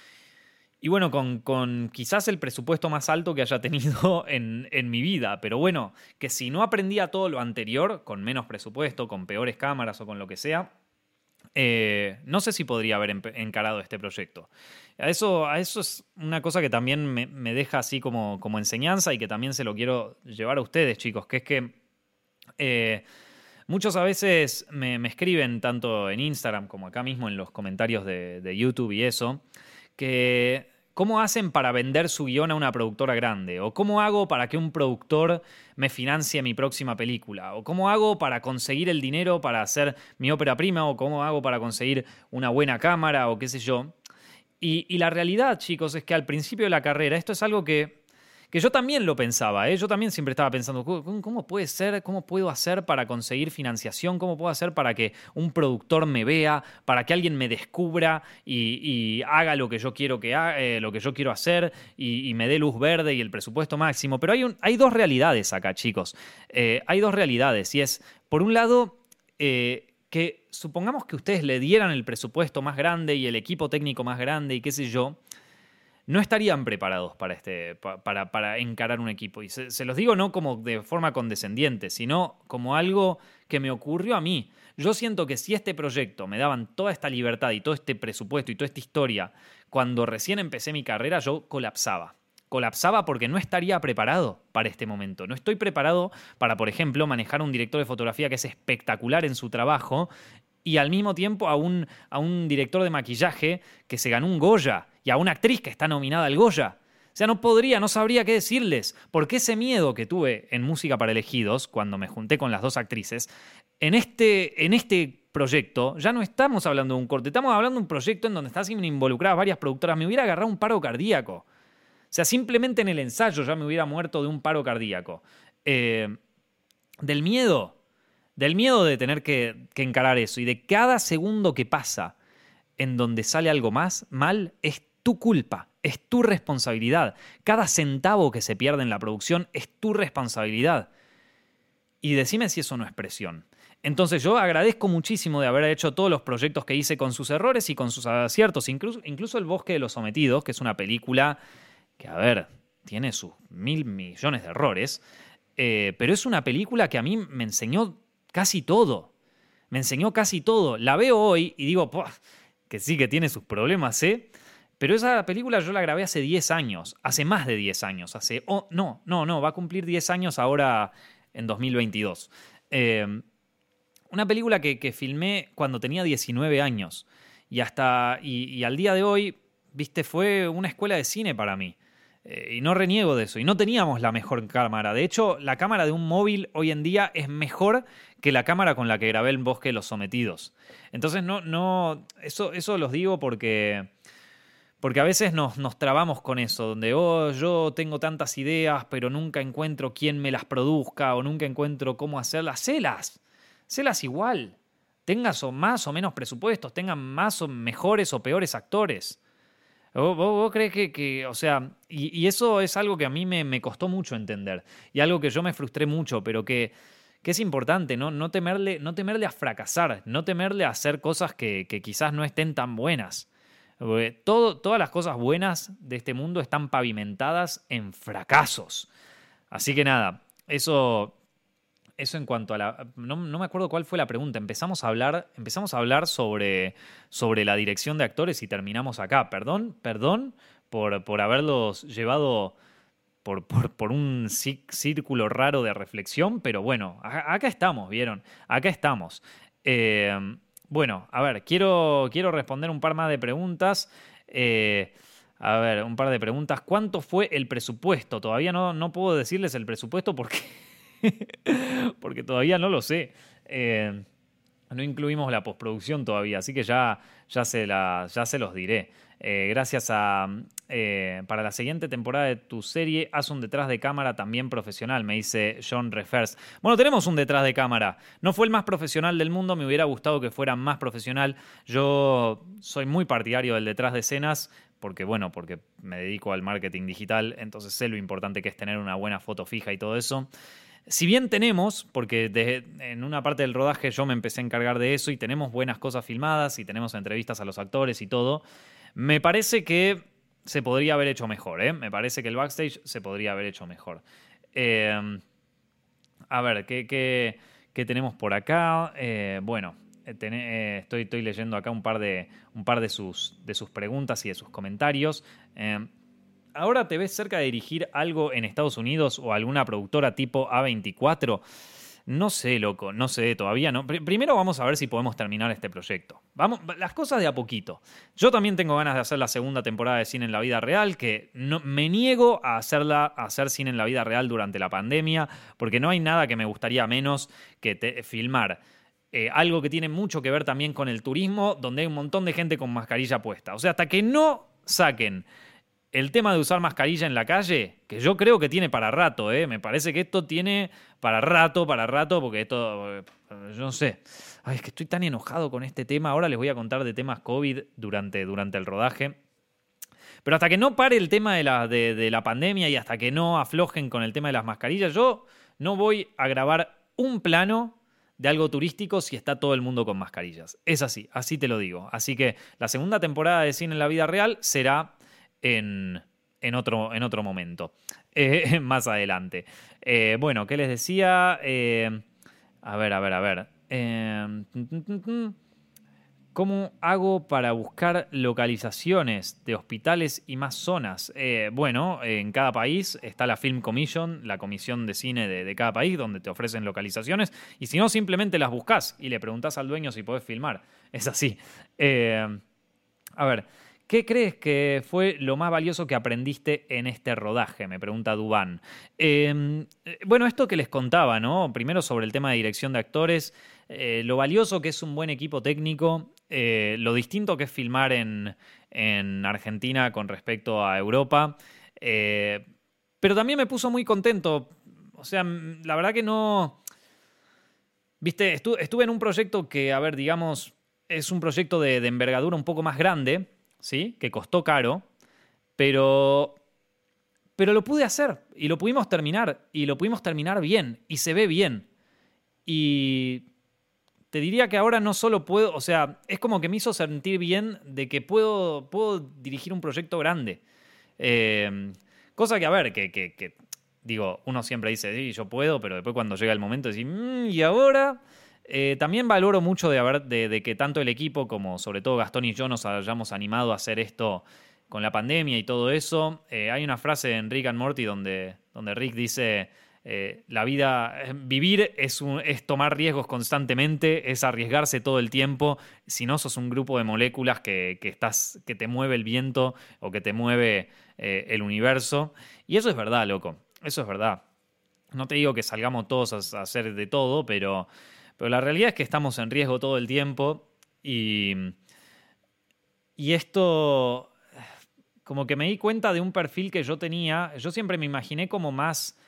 Y bueno, con, con, quizás el presupuesto más alto que haya tenido en, en, mi vida. Pero bueno, que si no aprendía todo lo anterior, con menos presupuesto, con peores cámaras o con lo que sea, eh, no sé si podría haber encarado este proyecto. A eso, eso es una cosa que también me, deja así como, como, enseñanza y que también se lo quiero llevar a ustedes, chicos, que es que eh, muchos a veces me, escriben, tanto en Instagram como acá mismo en los comentarios de, de YouTube y eso, que ¿Cómo hacen para vender su guion a una productora grande? ¿O cómo hago para que un productor me financie mi próxima película? ¿O cómo hago para conseguir el dinero para hacer mi ópera prima? ¿O cómo hago para conseguir una buena cámara? ¿O qué sé yo? Y, y la realidad, chicos, es que al principio de la carrera esto es algo que que yo también lo pensaba, ¿eh? yo también siempre estaba pensando, ¿cómo puede ser? ¿Cómo puedo hacer para conseguir financiación? ¿Cómo puedo hacer para que un productor me vea, para que alguien me descubra y, haga lo que yo quiero que haga, eh, lo que yo quiero hacer y, me dé luz verde y el presupuesto máximo? Pero hay, hay dos realidades acá, chicos. Eh, hay dos realidades y es, por un lado, que supongamos que ustedes le dieran el presupuesto más grande y el equipo técnico más grande y qué sé yo, no estarían preparados para, este, para, para encarar un equipo. Y se, los digo no como de forma condescendiente, sino como algo que me ocurrió a mí. Yo siento que si este proyecto me daban toda esta libertad y todo este presupuesto y toda esta historia, cuando recién empecé mi carrera yo colapsaba. Colapsaba porque no estaría preparado para este momento. No estoy preparado para, por ejemplo, manejar un director de fotografía que es espectacular en su trabajo y al mismo tiempo a un, a un director de maquillaje que se ganó un Goya y a una actriz que está nominada al Goya. O sea, no podría, no sabría qué decirles, porque ese miedo que tuve en Música para Elegidos, cuando me junté con las dos actrices, en este, en este proyecto ya no estamos hablando de un corte, estamos hablando de un proyecto en donde están involucradas varias productoras. Me hubiera agarrado un paro cardíaco. O sea, simplemente en el ensayo ya me hubiera muerto de un paro cardíaco. Eh, del miedo, del miedo de tener que, encarar eso y de cada segundo que pasa en donde sale algo más mal es tu culpa, es tu responsabilidad. Cada centavo que se pierde en la producción es tu responsabilidad. Y decime si eso no es presión. Entonces yo agradezco muchísimo de haber hecho todos los proyectos que hice con sus errores y con sus aciertos, incluso, incluso El Bosque de los Sometidos, que es una película que, a ver, tiene sus mil millones de errores, eh, pero es una película que a mí me enseñó casi todo. Me enseñó casi todo. La veo hoy y digo, que sí que tiene sus problemas, ¿eh? Pero esa película yo la grabé hace 10 años, hace más de 10 años, hace... Oh, no, no, no, va a cumplir 10 años ahora en 2022. Eh, una película que, que, filmé cuando tenía 19 años y hasta... y al día de hoy, viste, fue una escuela de cine para mí. Eh, y no reniego de eso. Y no teníamos la mejor cámara. De hecho, la cámara de un móvil hoy en día es mejor que la cámara con la que grabé el bosque los sometidos. Entonces, no, no. Eso, eso los digo porque. Porque a veces nos, nos trabamos con eso, donde oh, yo tengo tantas ideas, pero nunca encuentro quién me las produzca o nunca encuentro cómo hacerlas. Celas, celas igual. Tengas más o menos presupuestos, tengan más o mejores o peores actores. ¿Vos, crees que, o sea, y, eso es algo que a mí me, costó mucho entender y algo que yo me frustré mucho, pero que, que es importante, ¿no? No temerle, no temerle a fracasar, no temerle a hacer cosas que, quizás no estén tan buenas. Todas las cosas buenas de este mundo están pavimentadas en fracasos. Así que nada, eso eso en cuanto a la. No, me acuerdo cuál fue la pregunta. Empezamos a hablar, empezamos a hablar sobre, sobre la dirección de actores y terminamos acá. Perdón, perdón por, por haberlos llevado por, por, un círculo raro de reflexión, pero bueno, acá estamos, ¿vieron? Acá estamos. Eh, bueno, a ver, quiero, quiero responder un par más de preguntas. Eh, a ver, un par de preguntas. ¿Cuánto fue el presupuesto? Todavía no, no puedo decirles el presupuesto porque porque todavía no lo sé. Eh, no incluimos la postproducción todavía, así que ya, ya, se, la, ya se los diré. Eh, gracias a... Eh, para la siguiente temporada de tu serie, haz un detrás de cámara también profesional, me dice John Refers. Bueno, tenemos un detrás de cámara. No fue el más profesional del mundo, me hubiera gustado que fuera más profesional. Yo soy muy partidario del detrás de escenas, porque bueno, porque me dedico al marketing digital, entonces sé lo importante que es tener una buena foto fija y todo eso. Si bien tenemos, porque en una parte del rodaje yo me empecé a encargar de eso y tenemos buenas cosas filmadas y tenemos entrevistas a los actores y todo, me parece que se podría haber hecho mejor, ¿eh? Me parece que el backstage se podría haber hecho mejor. Em, a ver, ¿qué, tenemos por acá? Eh, bueno, eh, estoy, estoy, leyendo acá un par, de, un par de, sus, de sus preguntas y de sus comentarios. Em, ¿Ahora te ves cerca de dirigir algo en Estados Unidos o alguna productora tipo A24? No sé, loco, no sé, todavía no. primero vamos a ver si podemos terminar este proyecto. Vamos, las cosas de a poquito. Yo también tengo ganas de hacer la segunda temporada de cine en la vida real, que no, me niego a hacerla, hacer cine en la vida real durante la pandemia, porque no hay nada que me gustaría menos que filmar. Eh, algo que tiene mucho que ver también con el turismo, donde hay un montón de gente con mascarilla puesta. O sea, hasta que no saquen el tema de usar mascarilla en la calle, que yo creo que tiene para rato, ¿eh? me parece que esto tiene para rato, para rato, porque esto, eh, yo no sé, Ay, es que estoy tan enojado con este tema, ahora les voy a contar de temas COVID durante, durante el rodaje. Pero hasta que no pare el tema de la, de la pandemia y hasta que no aflojen con el tema de las mascarillas, yo no voy a grabar un plano de algo turístico si está todo el mundo con mascarillas. Es así, así te lo digo. Así que la segunda temporada de cine en la vida real será en, otro, en otro momento, eh, más adelante. Eh, bueno, ¿qué les decía? Eh, a ver, a ver, a ver. ¿Cómo hago para buscar localizaciones de hospitales y más zonas? bueno, en cada país está la Film Commission, la comisión de cine de, cada país, donde te ofrecen localizaciones. Y si no, simplemente las buscas y le preguntas al dueño si podés filmar. Es así. a ver, ¿Qué crees que fue lo más valioso que aprendiste en este rodaje? Me pregunta Dubán. Em, eh, bueno, esto que les contaba, ¿no? Primero sobre el tema de dirección de actores, eh, lo valioso que es un buen equipo técnico, eh, lo distinto que es filmar en, Argentina con respecto a Europa. pero también me puso muy contento. O sea, la verdad que no. Viste, estuve en un proyecto que, a ver, digamos, es un proyecto de envergadura un poco más grande ¿sí? Que costó caro, pero, pero lo pude hacer y lo pudimos terminar y lo pudimos terminar bien y se ve bien. Y te diría que ahora no solo puedo, o sea, es como que me hizo sentir bien de que puedo, puedo dirigir un proyecto grande. Eh, cosa que, a ver, que, digo, uno siempre dice, sí, yo puedo, pero después cuando llega el momento de decir, mm, ¿y ahora? Eh, también valoro mucho de, haber, de, que tanto el equipo como sobre todo Gastón y yo nos hayamos animado a hacer esto con la pandemia y todo eso, eh, hay una frase en Rick and Morty donde, donde Rick dice, eh, la vida, vivir es, tomar riesgos constantemente, es arriesgarse todo el tiempo, si no sos un grupo de moléculas que, estás, que te mueve el viento o que te mueve el universo. Y eso es verdad, loco, eso es verdad. No te digo que salgamos todos a, hacer de todo, pero, pero la realidad es que estamos en riesgo todo el tiempo y, y esto como que me di cuenta de un perfil que yo tenía, yo siempre me imaginé como más,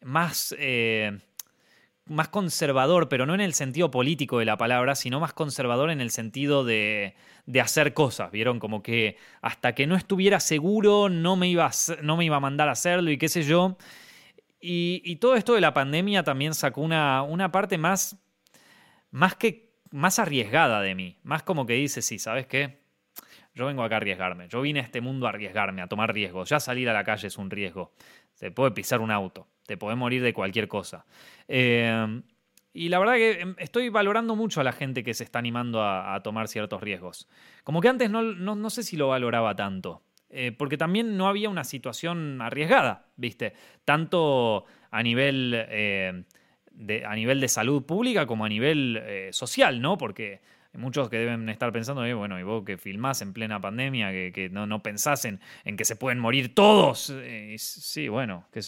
más, eh, más conservador, pero no en el sentido político de la palabra, sino más conservador en el sentido de, de hacer cosas, ¿vieron? Como que hasta que no estuviera seguro no me iba a, no me iba a mandar a hacerlo y qué sé yo. Y, y todo esto de la pandemia también sacó una, una parte más, más que más arriesgada de mí, más como que dice, sí, ¿sabes qué? Yo vengo acá a arriesgarme. Yo vine a este mundo a arriesgarme, a tomar riesgos. Ya salir a la calle es un riesgo. Se puede pisar un auto, te puede morir de cualquier cosa. Eh, y la verdad que em, estoy valorando mucho a la gente que se está animando a, tomar ciertos riesgos. Como que antes no, no, sé si lo valoraba tanto. Eh, porque también no había una situación arriesgada, ¿viste? Tanto a nivel, eh, de, a nivel de salud pública como a nivel social, ¿no? Porque muchos que deben estar pensando, eh, bueno, y vos que filmás en plena pandemia, que, no, no, pensás en, que se pueden morir todos. Eh, sí, bueno, que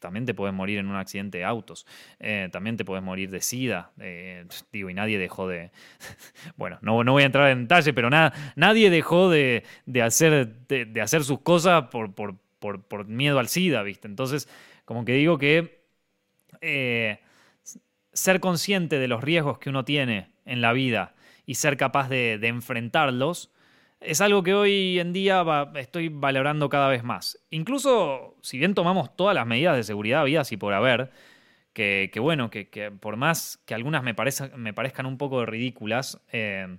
también te puedes morir en un accidente de autos, eh, también te puedes morir de sida, digo, y nadie dejó de... bueno, no, no voy a entrar en detalle, pero nada, nadie dejó de, hacer, de, hacer sus cosas por, por, por, miedo al sida, ¿viste? Entonces, como que digo que ser consciente de los riesgos que uno tiene en la vida, y ser capaz de, enfrentarlos, es algo que hoy en día estoy valorando cada vez más. Incluso si bien tomamos todas las medidas de seguridad habidas y por haber, que, bueno, que, por más que algunas me, me parezcan un poco ridículas, eh,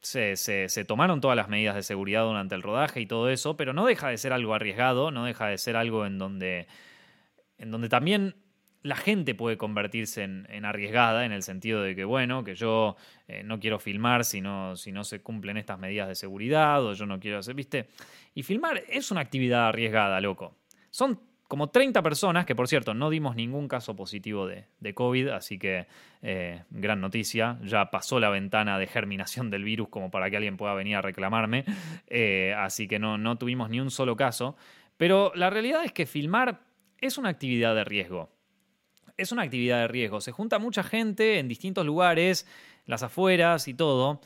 se, se, tomaron todas las medidas de seguridad durante el rodaje y todo eso, pero no deja de ser algo arriesgado, no deja de ser algo en donde, en donde también la gente puede convertirse en, arriesgada en el sentido de que, bueno, que yo eh, no quiero filmar si no, si no se cumplen estas medidas de seguridad o yo no quiero hacer, ¿viste? Y filmar es una actividad arriesgada, loco. Son como 30 personas, que por cierto no dimos ningún caso positivo de, COVID, así que eh, gran noticia, ya pasó la ventana de germinación del virus como para que alguien pueda venir a reclamarme, eh, así que no, no tuvimos ni un solo caso, pero la realidad es que filmar es una actividad de riesgo es una actividad de riesgo. Se junta mucha gente en distintos lugares, las afueras y todo.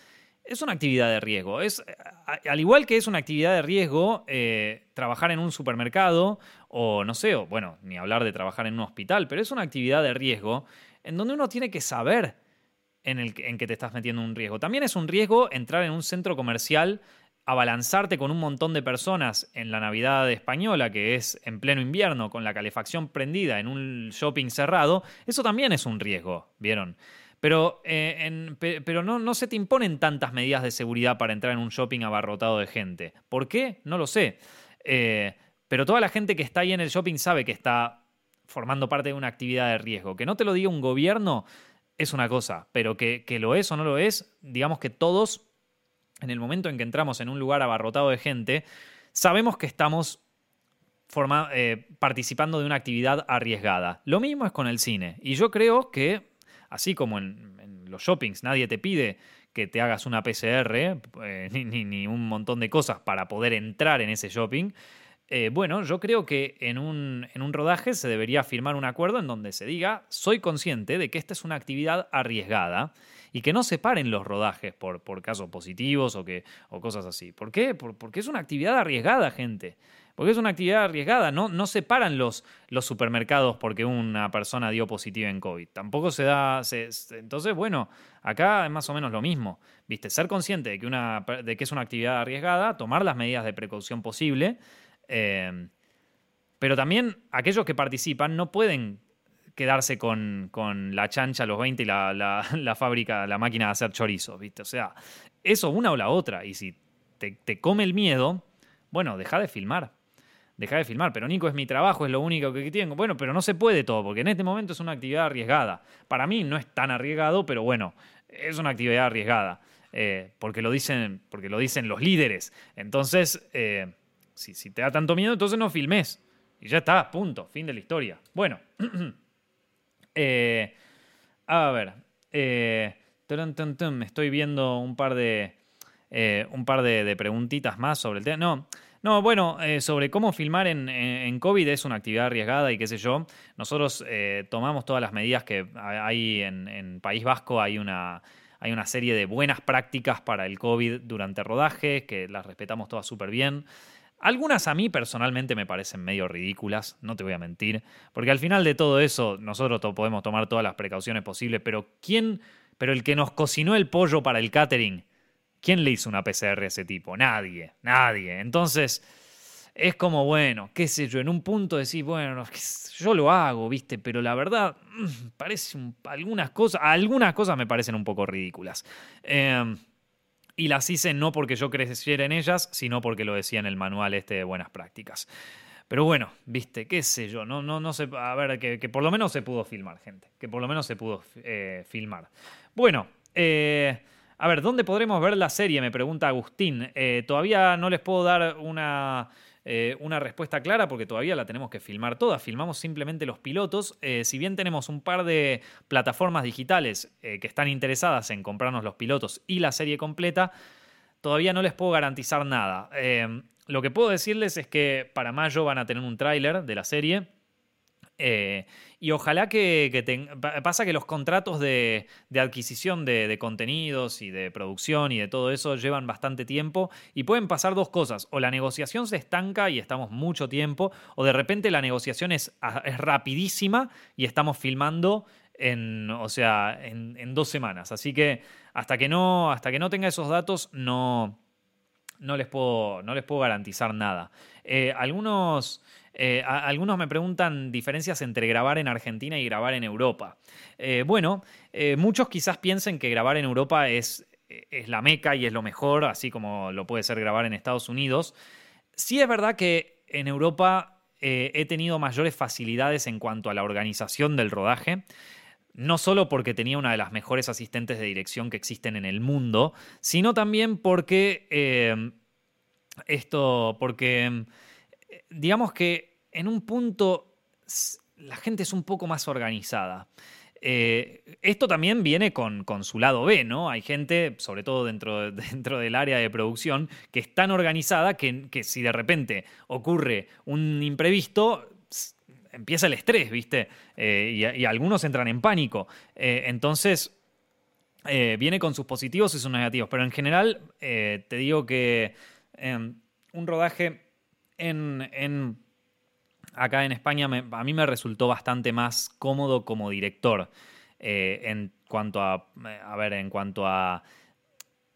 Es una actividad de riesgo. Es, al igual que es una actividad de riesgo eh, trabajar en un supermercado o no sé, bueno, ni hablar de trabajar en un hospital, pero es una actividad de riesgo en donde uno tiene que saber en, el, en que te estás metiendo un riesgo. También es un riesgo entrar en un centro comercial abalanzarte con un montón de personas en la Navidad española, que es en pleno invierno, con la calefacción prendida en un shopping cerrado, eso también es un riesgo, ¿vieron? Pero, eh, pero no, no, se te imponen tantas medidas de seguridad para entrar en un shopping abarrotado de gente. ¿Por qué? No lo sé. Eh, pero toda la gente que está ahí en el shopping sabe que está formando parte de una actividad de riesgo. Que no te lo diga un gobierno es una cosa, pero que, que lo es o no lo es, digamos que todos en el momento en que entramos en un lugar abarrotado de gente, sabemos que estamos eh, participando de una actividad arriesgada. Lo mismo es con el cine. Y yo creo que, así como en, los shoppings nadie te pide que te hagas una PCR, eh, ni, un montón de cosas para poder entrar en ese shopping, eh, bueno, yo creo que en un, en un, rodaje se debería firmar un acuerdo en donde se diga, soy consciente de que esta es una actividad arriesgada y que no separen los rodajes por, por casos positivos o, que, o cosas así. ¿Por qué? porque es una actividad arriesgada, gente. Porque es una actividad arriesgada. No, no separan los, los supermercados porque una persona dio positiva en COVID. Tampoco se da. entonces, bueno, acá es más o menos lo mismo. ¿Viste? Ser consciente de que, una, de que es una actividad arriesgada, tomar las medidas de precaución posible. Eh, pero también aquellos que participan no pueden quedarse con, la chancha los 20 y la, fábrica, la máquina de hacer chorizos, ¿viste? O sea, eso una o la otra. Y si te, come el miedo, bueno, deja de filmar. Deja de filmar. Pero Nico, es mi trabajo, es lo único que tengo. Bueno, pero no se puede todo, porque en este momento es una actividad arriesgada. Para mí no es tan arriesgado, pero bueno, es una actividad arriesgada. eh, porque, lo dicen, porque lo dicen los líderes. Entonces, eh, si, si, te da tanto miedo, entonces no filmes. Y ya está, punto, fin de la historia. Bueno, eh, a ver, me estoy viendo un par de, un par de, preguntitas más sobre el tema. No. No, bueno, sobre cómo filmar en, COVID es una actividad arriesgada y qué sé yo. Nosotros tomamos todas las medidas que hay en País Vasco, hay una, hay una serie de buenas prácticas para el COVID durante rodaje, que las respetamos todas súper bien. Algunas a mí personalmente me parecen medio ridículas, no te voy a mentir, porque al final de todo eso nosotros podemos tomar todas las precauciones posibles, pero ¿quién, pero el que nos cocinó el pollo para el catering, ¿quién le hizo una PCR a ese tipo? Nadie, nadie. Entonces, es como, bueno, qué sé yo, en un punto decís, bueno, yo lo hago, viste, pero la verdad, mm, parece algunas cosas, algunas cosas me parecen un poco ridículas. Em, y las hice no porque yo creciera en ellas, sino porque lo decía en el manual este de buenas prácticas. Pero bueno, viste, qué sé yo, no, no, no sé, a ver, que, por lo menos se pudo filmar, gente, que por lo menos se pudo eh, filmar. Bueno, eh, a ver, ¿dónde podremos ver la serie? Me pregunta Agustín. Eh, todavía no les puedo dar una eh, una respuesta clara porque todavía la tenemos que filmar toda. Filmamos simplemente los pilotos. Eh, si bien tenemos un par de plataformas digitales eh, que están interesadas en comprarnos los pilotos y la serie completa, todavía no les puedo garantizar nada. lo que puedo decirles es que para mayo van a tener un tráiler de la serie eh, y ojalá que, pasa que los contratos de, adquisición de, contenidos y de producción y de todo eso llevan bastante tiempo y pueden pasar dos cosas. O la negociación se estanca y estamos mucho tiempo, o de repente la negociación es, es rapidísima y estamos filmando en, o sea, en, dos semanas. Así que hasta que no, hasta que no tenga esos datos no, no, les, puedo, no les puedo garantizar nada. Eh, algunos... Eh, algunos me preguntan diferencias entre grabar en Argentina y grabar en Europa. Eh, bueno, eh, muchos quizás piensen que grabar en Europa es, es, la meca y es lo mejor, así como lo puede ser grabar en Estados Unidos. Sí es verdad que en Europa he tenido mayores facilidades en cuanto a la organización del rodaje. No solo porque tenía una de las mejores asistentes de dirección que existen en el mundo, sino también porque esto, porque digamos que en un punto la gente es un poco más organizada. Eh, esto también viene con, su lado B, ¿no? Hay gente, sobre todo dentro, dentro del área de producción, que es tan organizada que, si de repente ocurre un imprevisto, empieza el estrés, ¿viste? Eh, y, algunos entran en pánico. Eh, entonces, viene con sus positivos y sus negativos. Pero en general, te digo que em, un rodaje en, acá en España a mí me resultó bastante más cómodo como director eh, en cuanto a, a ver, en cuanto a,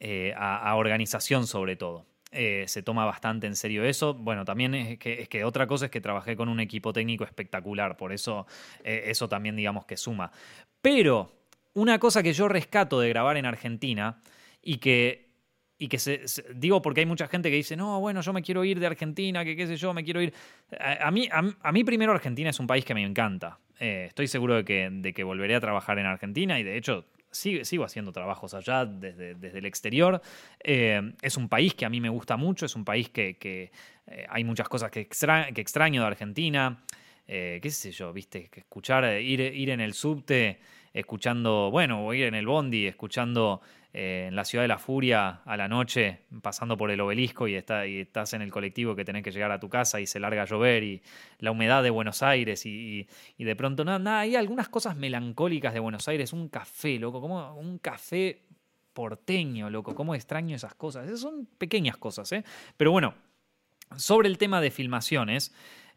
eh, a, organización sobre todo. Eh, se toma bastante en serio eso. Bueno, también es que, es que, otra cosa es que trabajé con un equipo técnico espectacular, por eso eso también digamos que suma. Pero una cosa que yo rescato de grabar en Argentina y que y que se, digo porque hay mucha gente que dice, no, bueno, yo me quiero ir de Argentina, que qué sé yo, me quiero ir. A, mí, a, mí primero Argentina es un país que me encanta. Eh, estoy seguro de que, de que volveré a trabajar en Argentina y de hecho sigo, sigo haciendo trabajos allá desde, desde el exterior. Eh, es un país que a mí me gusta mucho, es un país que, eh, hay muchas cosas que, que extraño de Argentina. qué sé yo, viste, que escuchar, ir, ir en el subte escuchando, bueno, o ir en el bondi, escuchando eh, en la ciudad de la furia a la noche, pasando por el obelisco y, está, y estás en el colectivo que tenés que llegar a tu casa y se larga a llover y la humedad de Buenos Aires y, de pronto nada, nada, hay algunas cosas melancólicas de Buenos Aires, un café, loco, como un café porteño, loco, cómo extraño esas cosas. Esas son pequeñas cosas, ¿eh? Pero bueno, sobre el tema de filmaciones,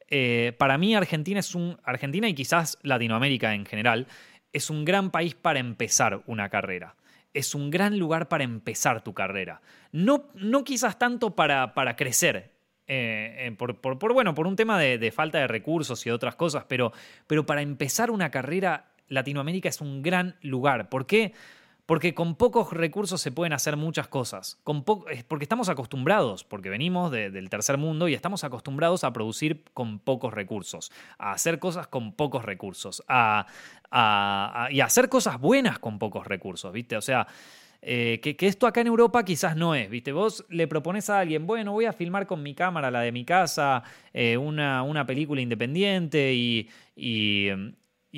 eh, para mí Argentina es un. Argentina y quizás Latinoamérica en general, es un gran país para empezar una carrera es un gran lugar para empezar tu carrera. No, no quizás tanto para, para crecer, eh, eh, por, bueno, por un tema de, falta de recursos y otras cosas, pero, pero para empezar una carrera, Latinoamérica es un gran lugar. ¿Por qué? Porque con pocos recursos se pueden hacer muchas cosas. Porque estamos acostumbrados, porque venimos del tercer mundo y estamos acostumbrados a producir con pocos recursos, a hacer cosas con pocos recursos, a, y a hacer cosas buenas con pocos recursos, ¿viste? O sea, eh, que, esto acá en Europa quizás no es, ¿viste? Vos le propones a alguien, bueno, voy a filmar con mi cámara, la de mi casa, eh, una, una, película independiente y,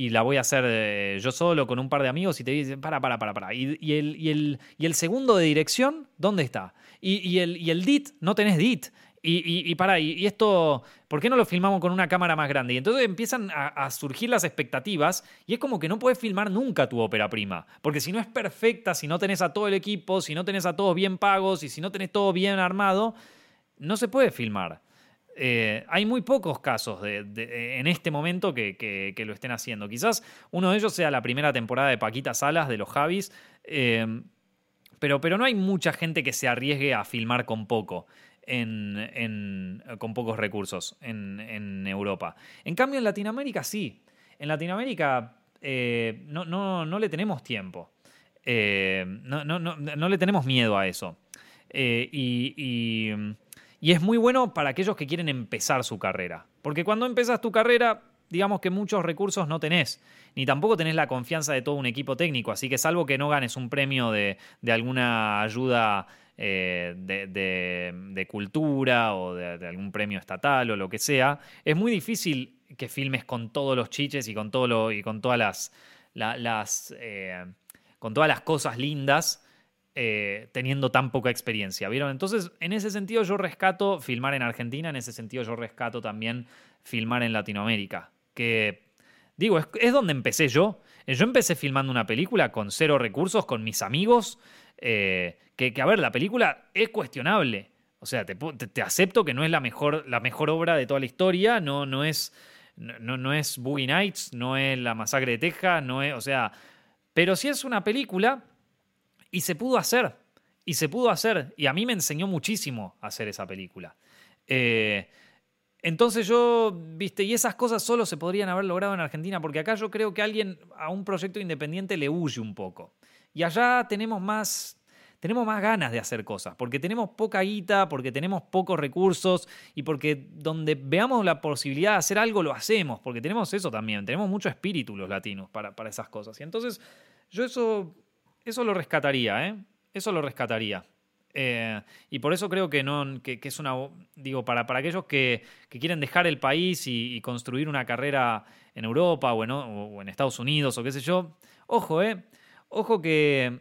la voy a hacer yo solo con un par de amigos y te dicen, para, para, para, para. Y, el, el, y el segundo de dirección, ¿dónde está? Y, el, y el DIT, no tenés DIT. Y, y, para, y, esto, ¿por qué no lo filmamos con una cámara más grande? Y entonces empiezan a, surgir las expectativas y es como que no puedes filmar nunca tu ópera prima. Porque si no es perfecta, si no tenés a todo el equipo, si no tenés a todos bien pagos y si no tenés todo bien armado, no se puede filmar. Eh, hay muy pocos casos en este momento que, lo estén haciendo. Quizás uno de ellos sea la primera temporada de Paquita Salas de los Javis. Eh, pero, pero no hay mucha gente que se arriesgue a filmar con poco con pocos recursos en, Europa. En cambio, en Latinoamérica sí. En Latinoamérica eh, no, no, le tenemos tiempo. Eh, no, no, le tenemos miedo a eso. Y, es muy bueno para aquellos que quieren empezar su carrera. Porque cuando empezas tu carrera, digamos que muchos recursos no tenés. Ni tampoco tenés la confianza de todo un equipo técnico. Así que salvo que no ganes un premio de, alguna ayuda eh, de, cultura o de, algún premio estatal o lo que sea, es muy difícil que filmes con todos los chiches y con, todo lo, y con todas las, las eh, con todas las cosas lindas. Eh, teniendo tan poca experiencia, ¿vieron? Entonces, en ese sentido yo rescato filmar en Argentina, en ese sentido yo rescato también filmar en Latinoamérica, que digo, es donde empecé yo. Yo empecé filmando una película con cero recursos, con mis amigos, eh, que, a ver, la película es cuestionable. O sea, te, acepto que no es la mejor, la mejor obra de toda la historia, no, no es. No, no es Boogie Nights, no es La Masacre de Texas, no es. O sea. Pero sí es una película y se pudo hacer. Y se pudo hacer. Y a mí me enseñó muchísimo hacer esa película. Eh, entonces yo, viste, y esas cosas solo se podrían haber logrado en Argentina, porque acá yo creo que alguien a un proyecto independiente le huye un poco. Y allá tenemos más, tenemos más ganas de hacer cosas, porque tenemos poca guita, porque tenemos pocos recursos y porque donde veamos la posibilidad de hacer algo lo hacemos, porque tenemos eso también, tenemos mucho espíritu los latinos para, para esas cosas. Y entonces yo eso, eso lo rescataría, ¿eh? Eso lo rescataría. Eh, y por eso creo que, no, que, es una. Digo, para, para aquellos que, quieren dejar el país y, construir una carrera en Europa o en, o en, Estados Unidos o qué sé yo, ojo, ¿eh? Ojo que,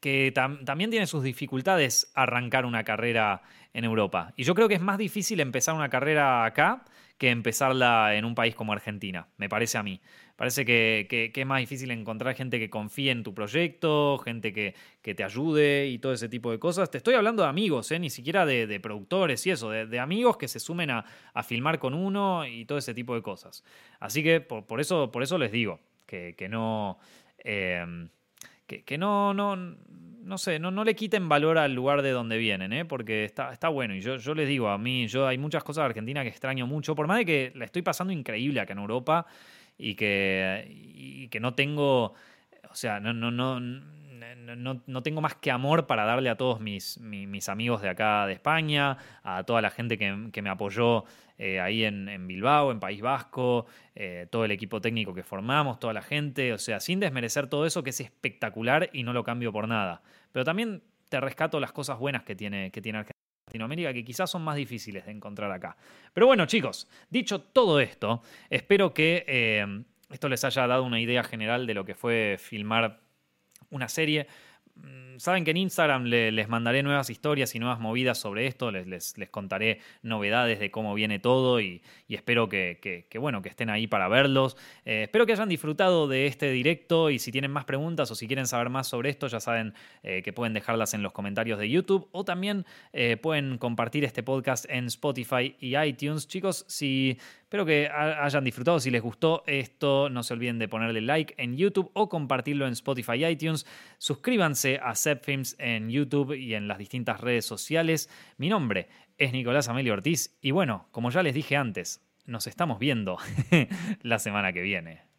que también tiene sus dificultades arrancar una carrera en Europa. Y yo creo que es más difícil empezar una carrera acá que empezarla en un país como Argentina, me parece a mí. Parece que, es más difícil encontrar gente que confíe en tu proyecto, gente que, te ayude y todo ese tipo de cosas. Te estoy hablando de amigos, ¿eh? ni siquiera de, productores y eso, de, amigos que se sumen a, filmar con uno y todo ese tipo de cosas. Así que por, eso, por eso les digo que, no... Em, que, no, no, no sé, no, no le quiten valor al lugar de donde vienen, ¿eh? porque está, está bueno. Y yo, yo les digo, a mí, yo hay muchas cosas de Argentina que extraño mucho, por más de que la estoy pasando increíble acá en Europa y que, y que no tengo, o sea, no, no, no, no, no, tengo más que amor para darle a todos mis, mis, amigos de acá de España, a toda la gente que, que me apoyó eh, ahí en, en, Bilbao, en País Vasco, eh, todo el equipo técnico que formamos, toda la gente, o sea, sin desmerecer todo eso que es espectacular y no lo cambio por nada. Pero también te rescato las cosas buenas que tiene, que tiene Latinoamérica que quizás son más difíciles de encontrar acá. Pero bueno, chicos, dicho todo esto, espero que eh, esto les haya dado una idea general de lo que fue filmar una serie. Mm, saben que en Instagram les mandaré nuevas historias y nuevas movidas sobre esto, les, les, contaré novedades de cómo viene todo y, espero que, bueno, que estén ahí para verlos. Eh, espero que hayan disfrutado de este directo y si tienen más preguntas o si quieren saber más sobre esto, ya saben eh, que pueden dejarlas en los comentarios de YouTube o también eh, pueden compartir este podcast en Spotify y iTunes. Chicos, si Espero que hayan disfrutado. Si les gustó esto, no se olviden de ponerle like en YouTube o compartirlo en Spotify y iTunes. Suscríbanse a Zepfilms en YouTube y en las distintas redes sociales. Mi nombre es Nicolás Amelio Ortiz y bueno, como ya les dije antes, nos estamos viendo la semana que viene.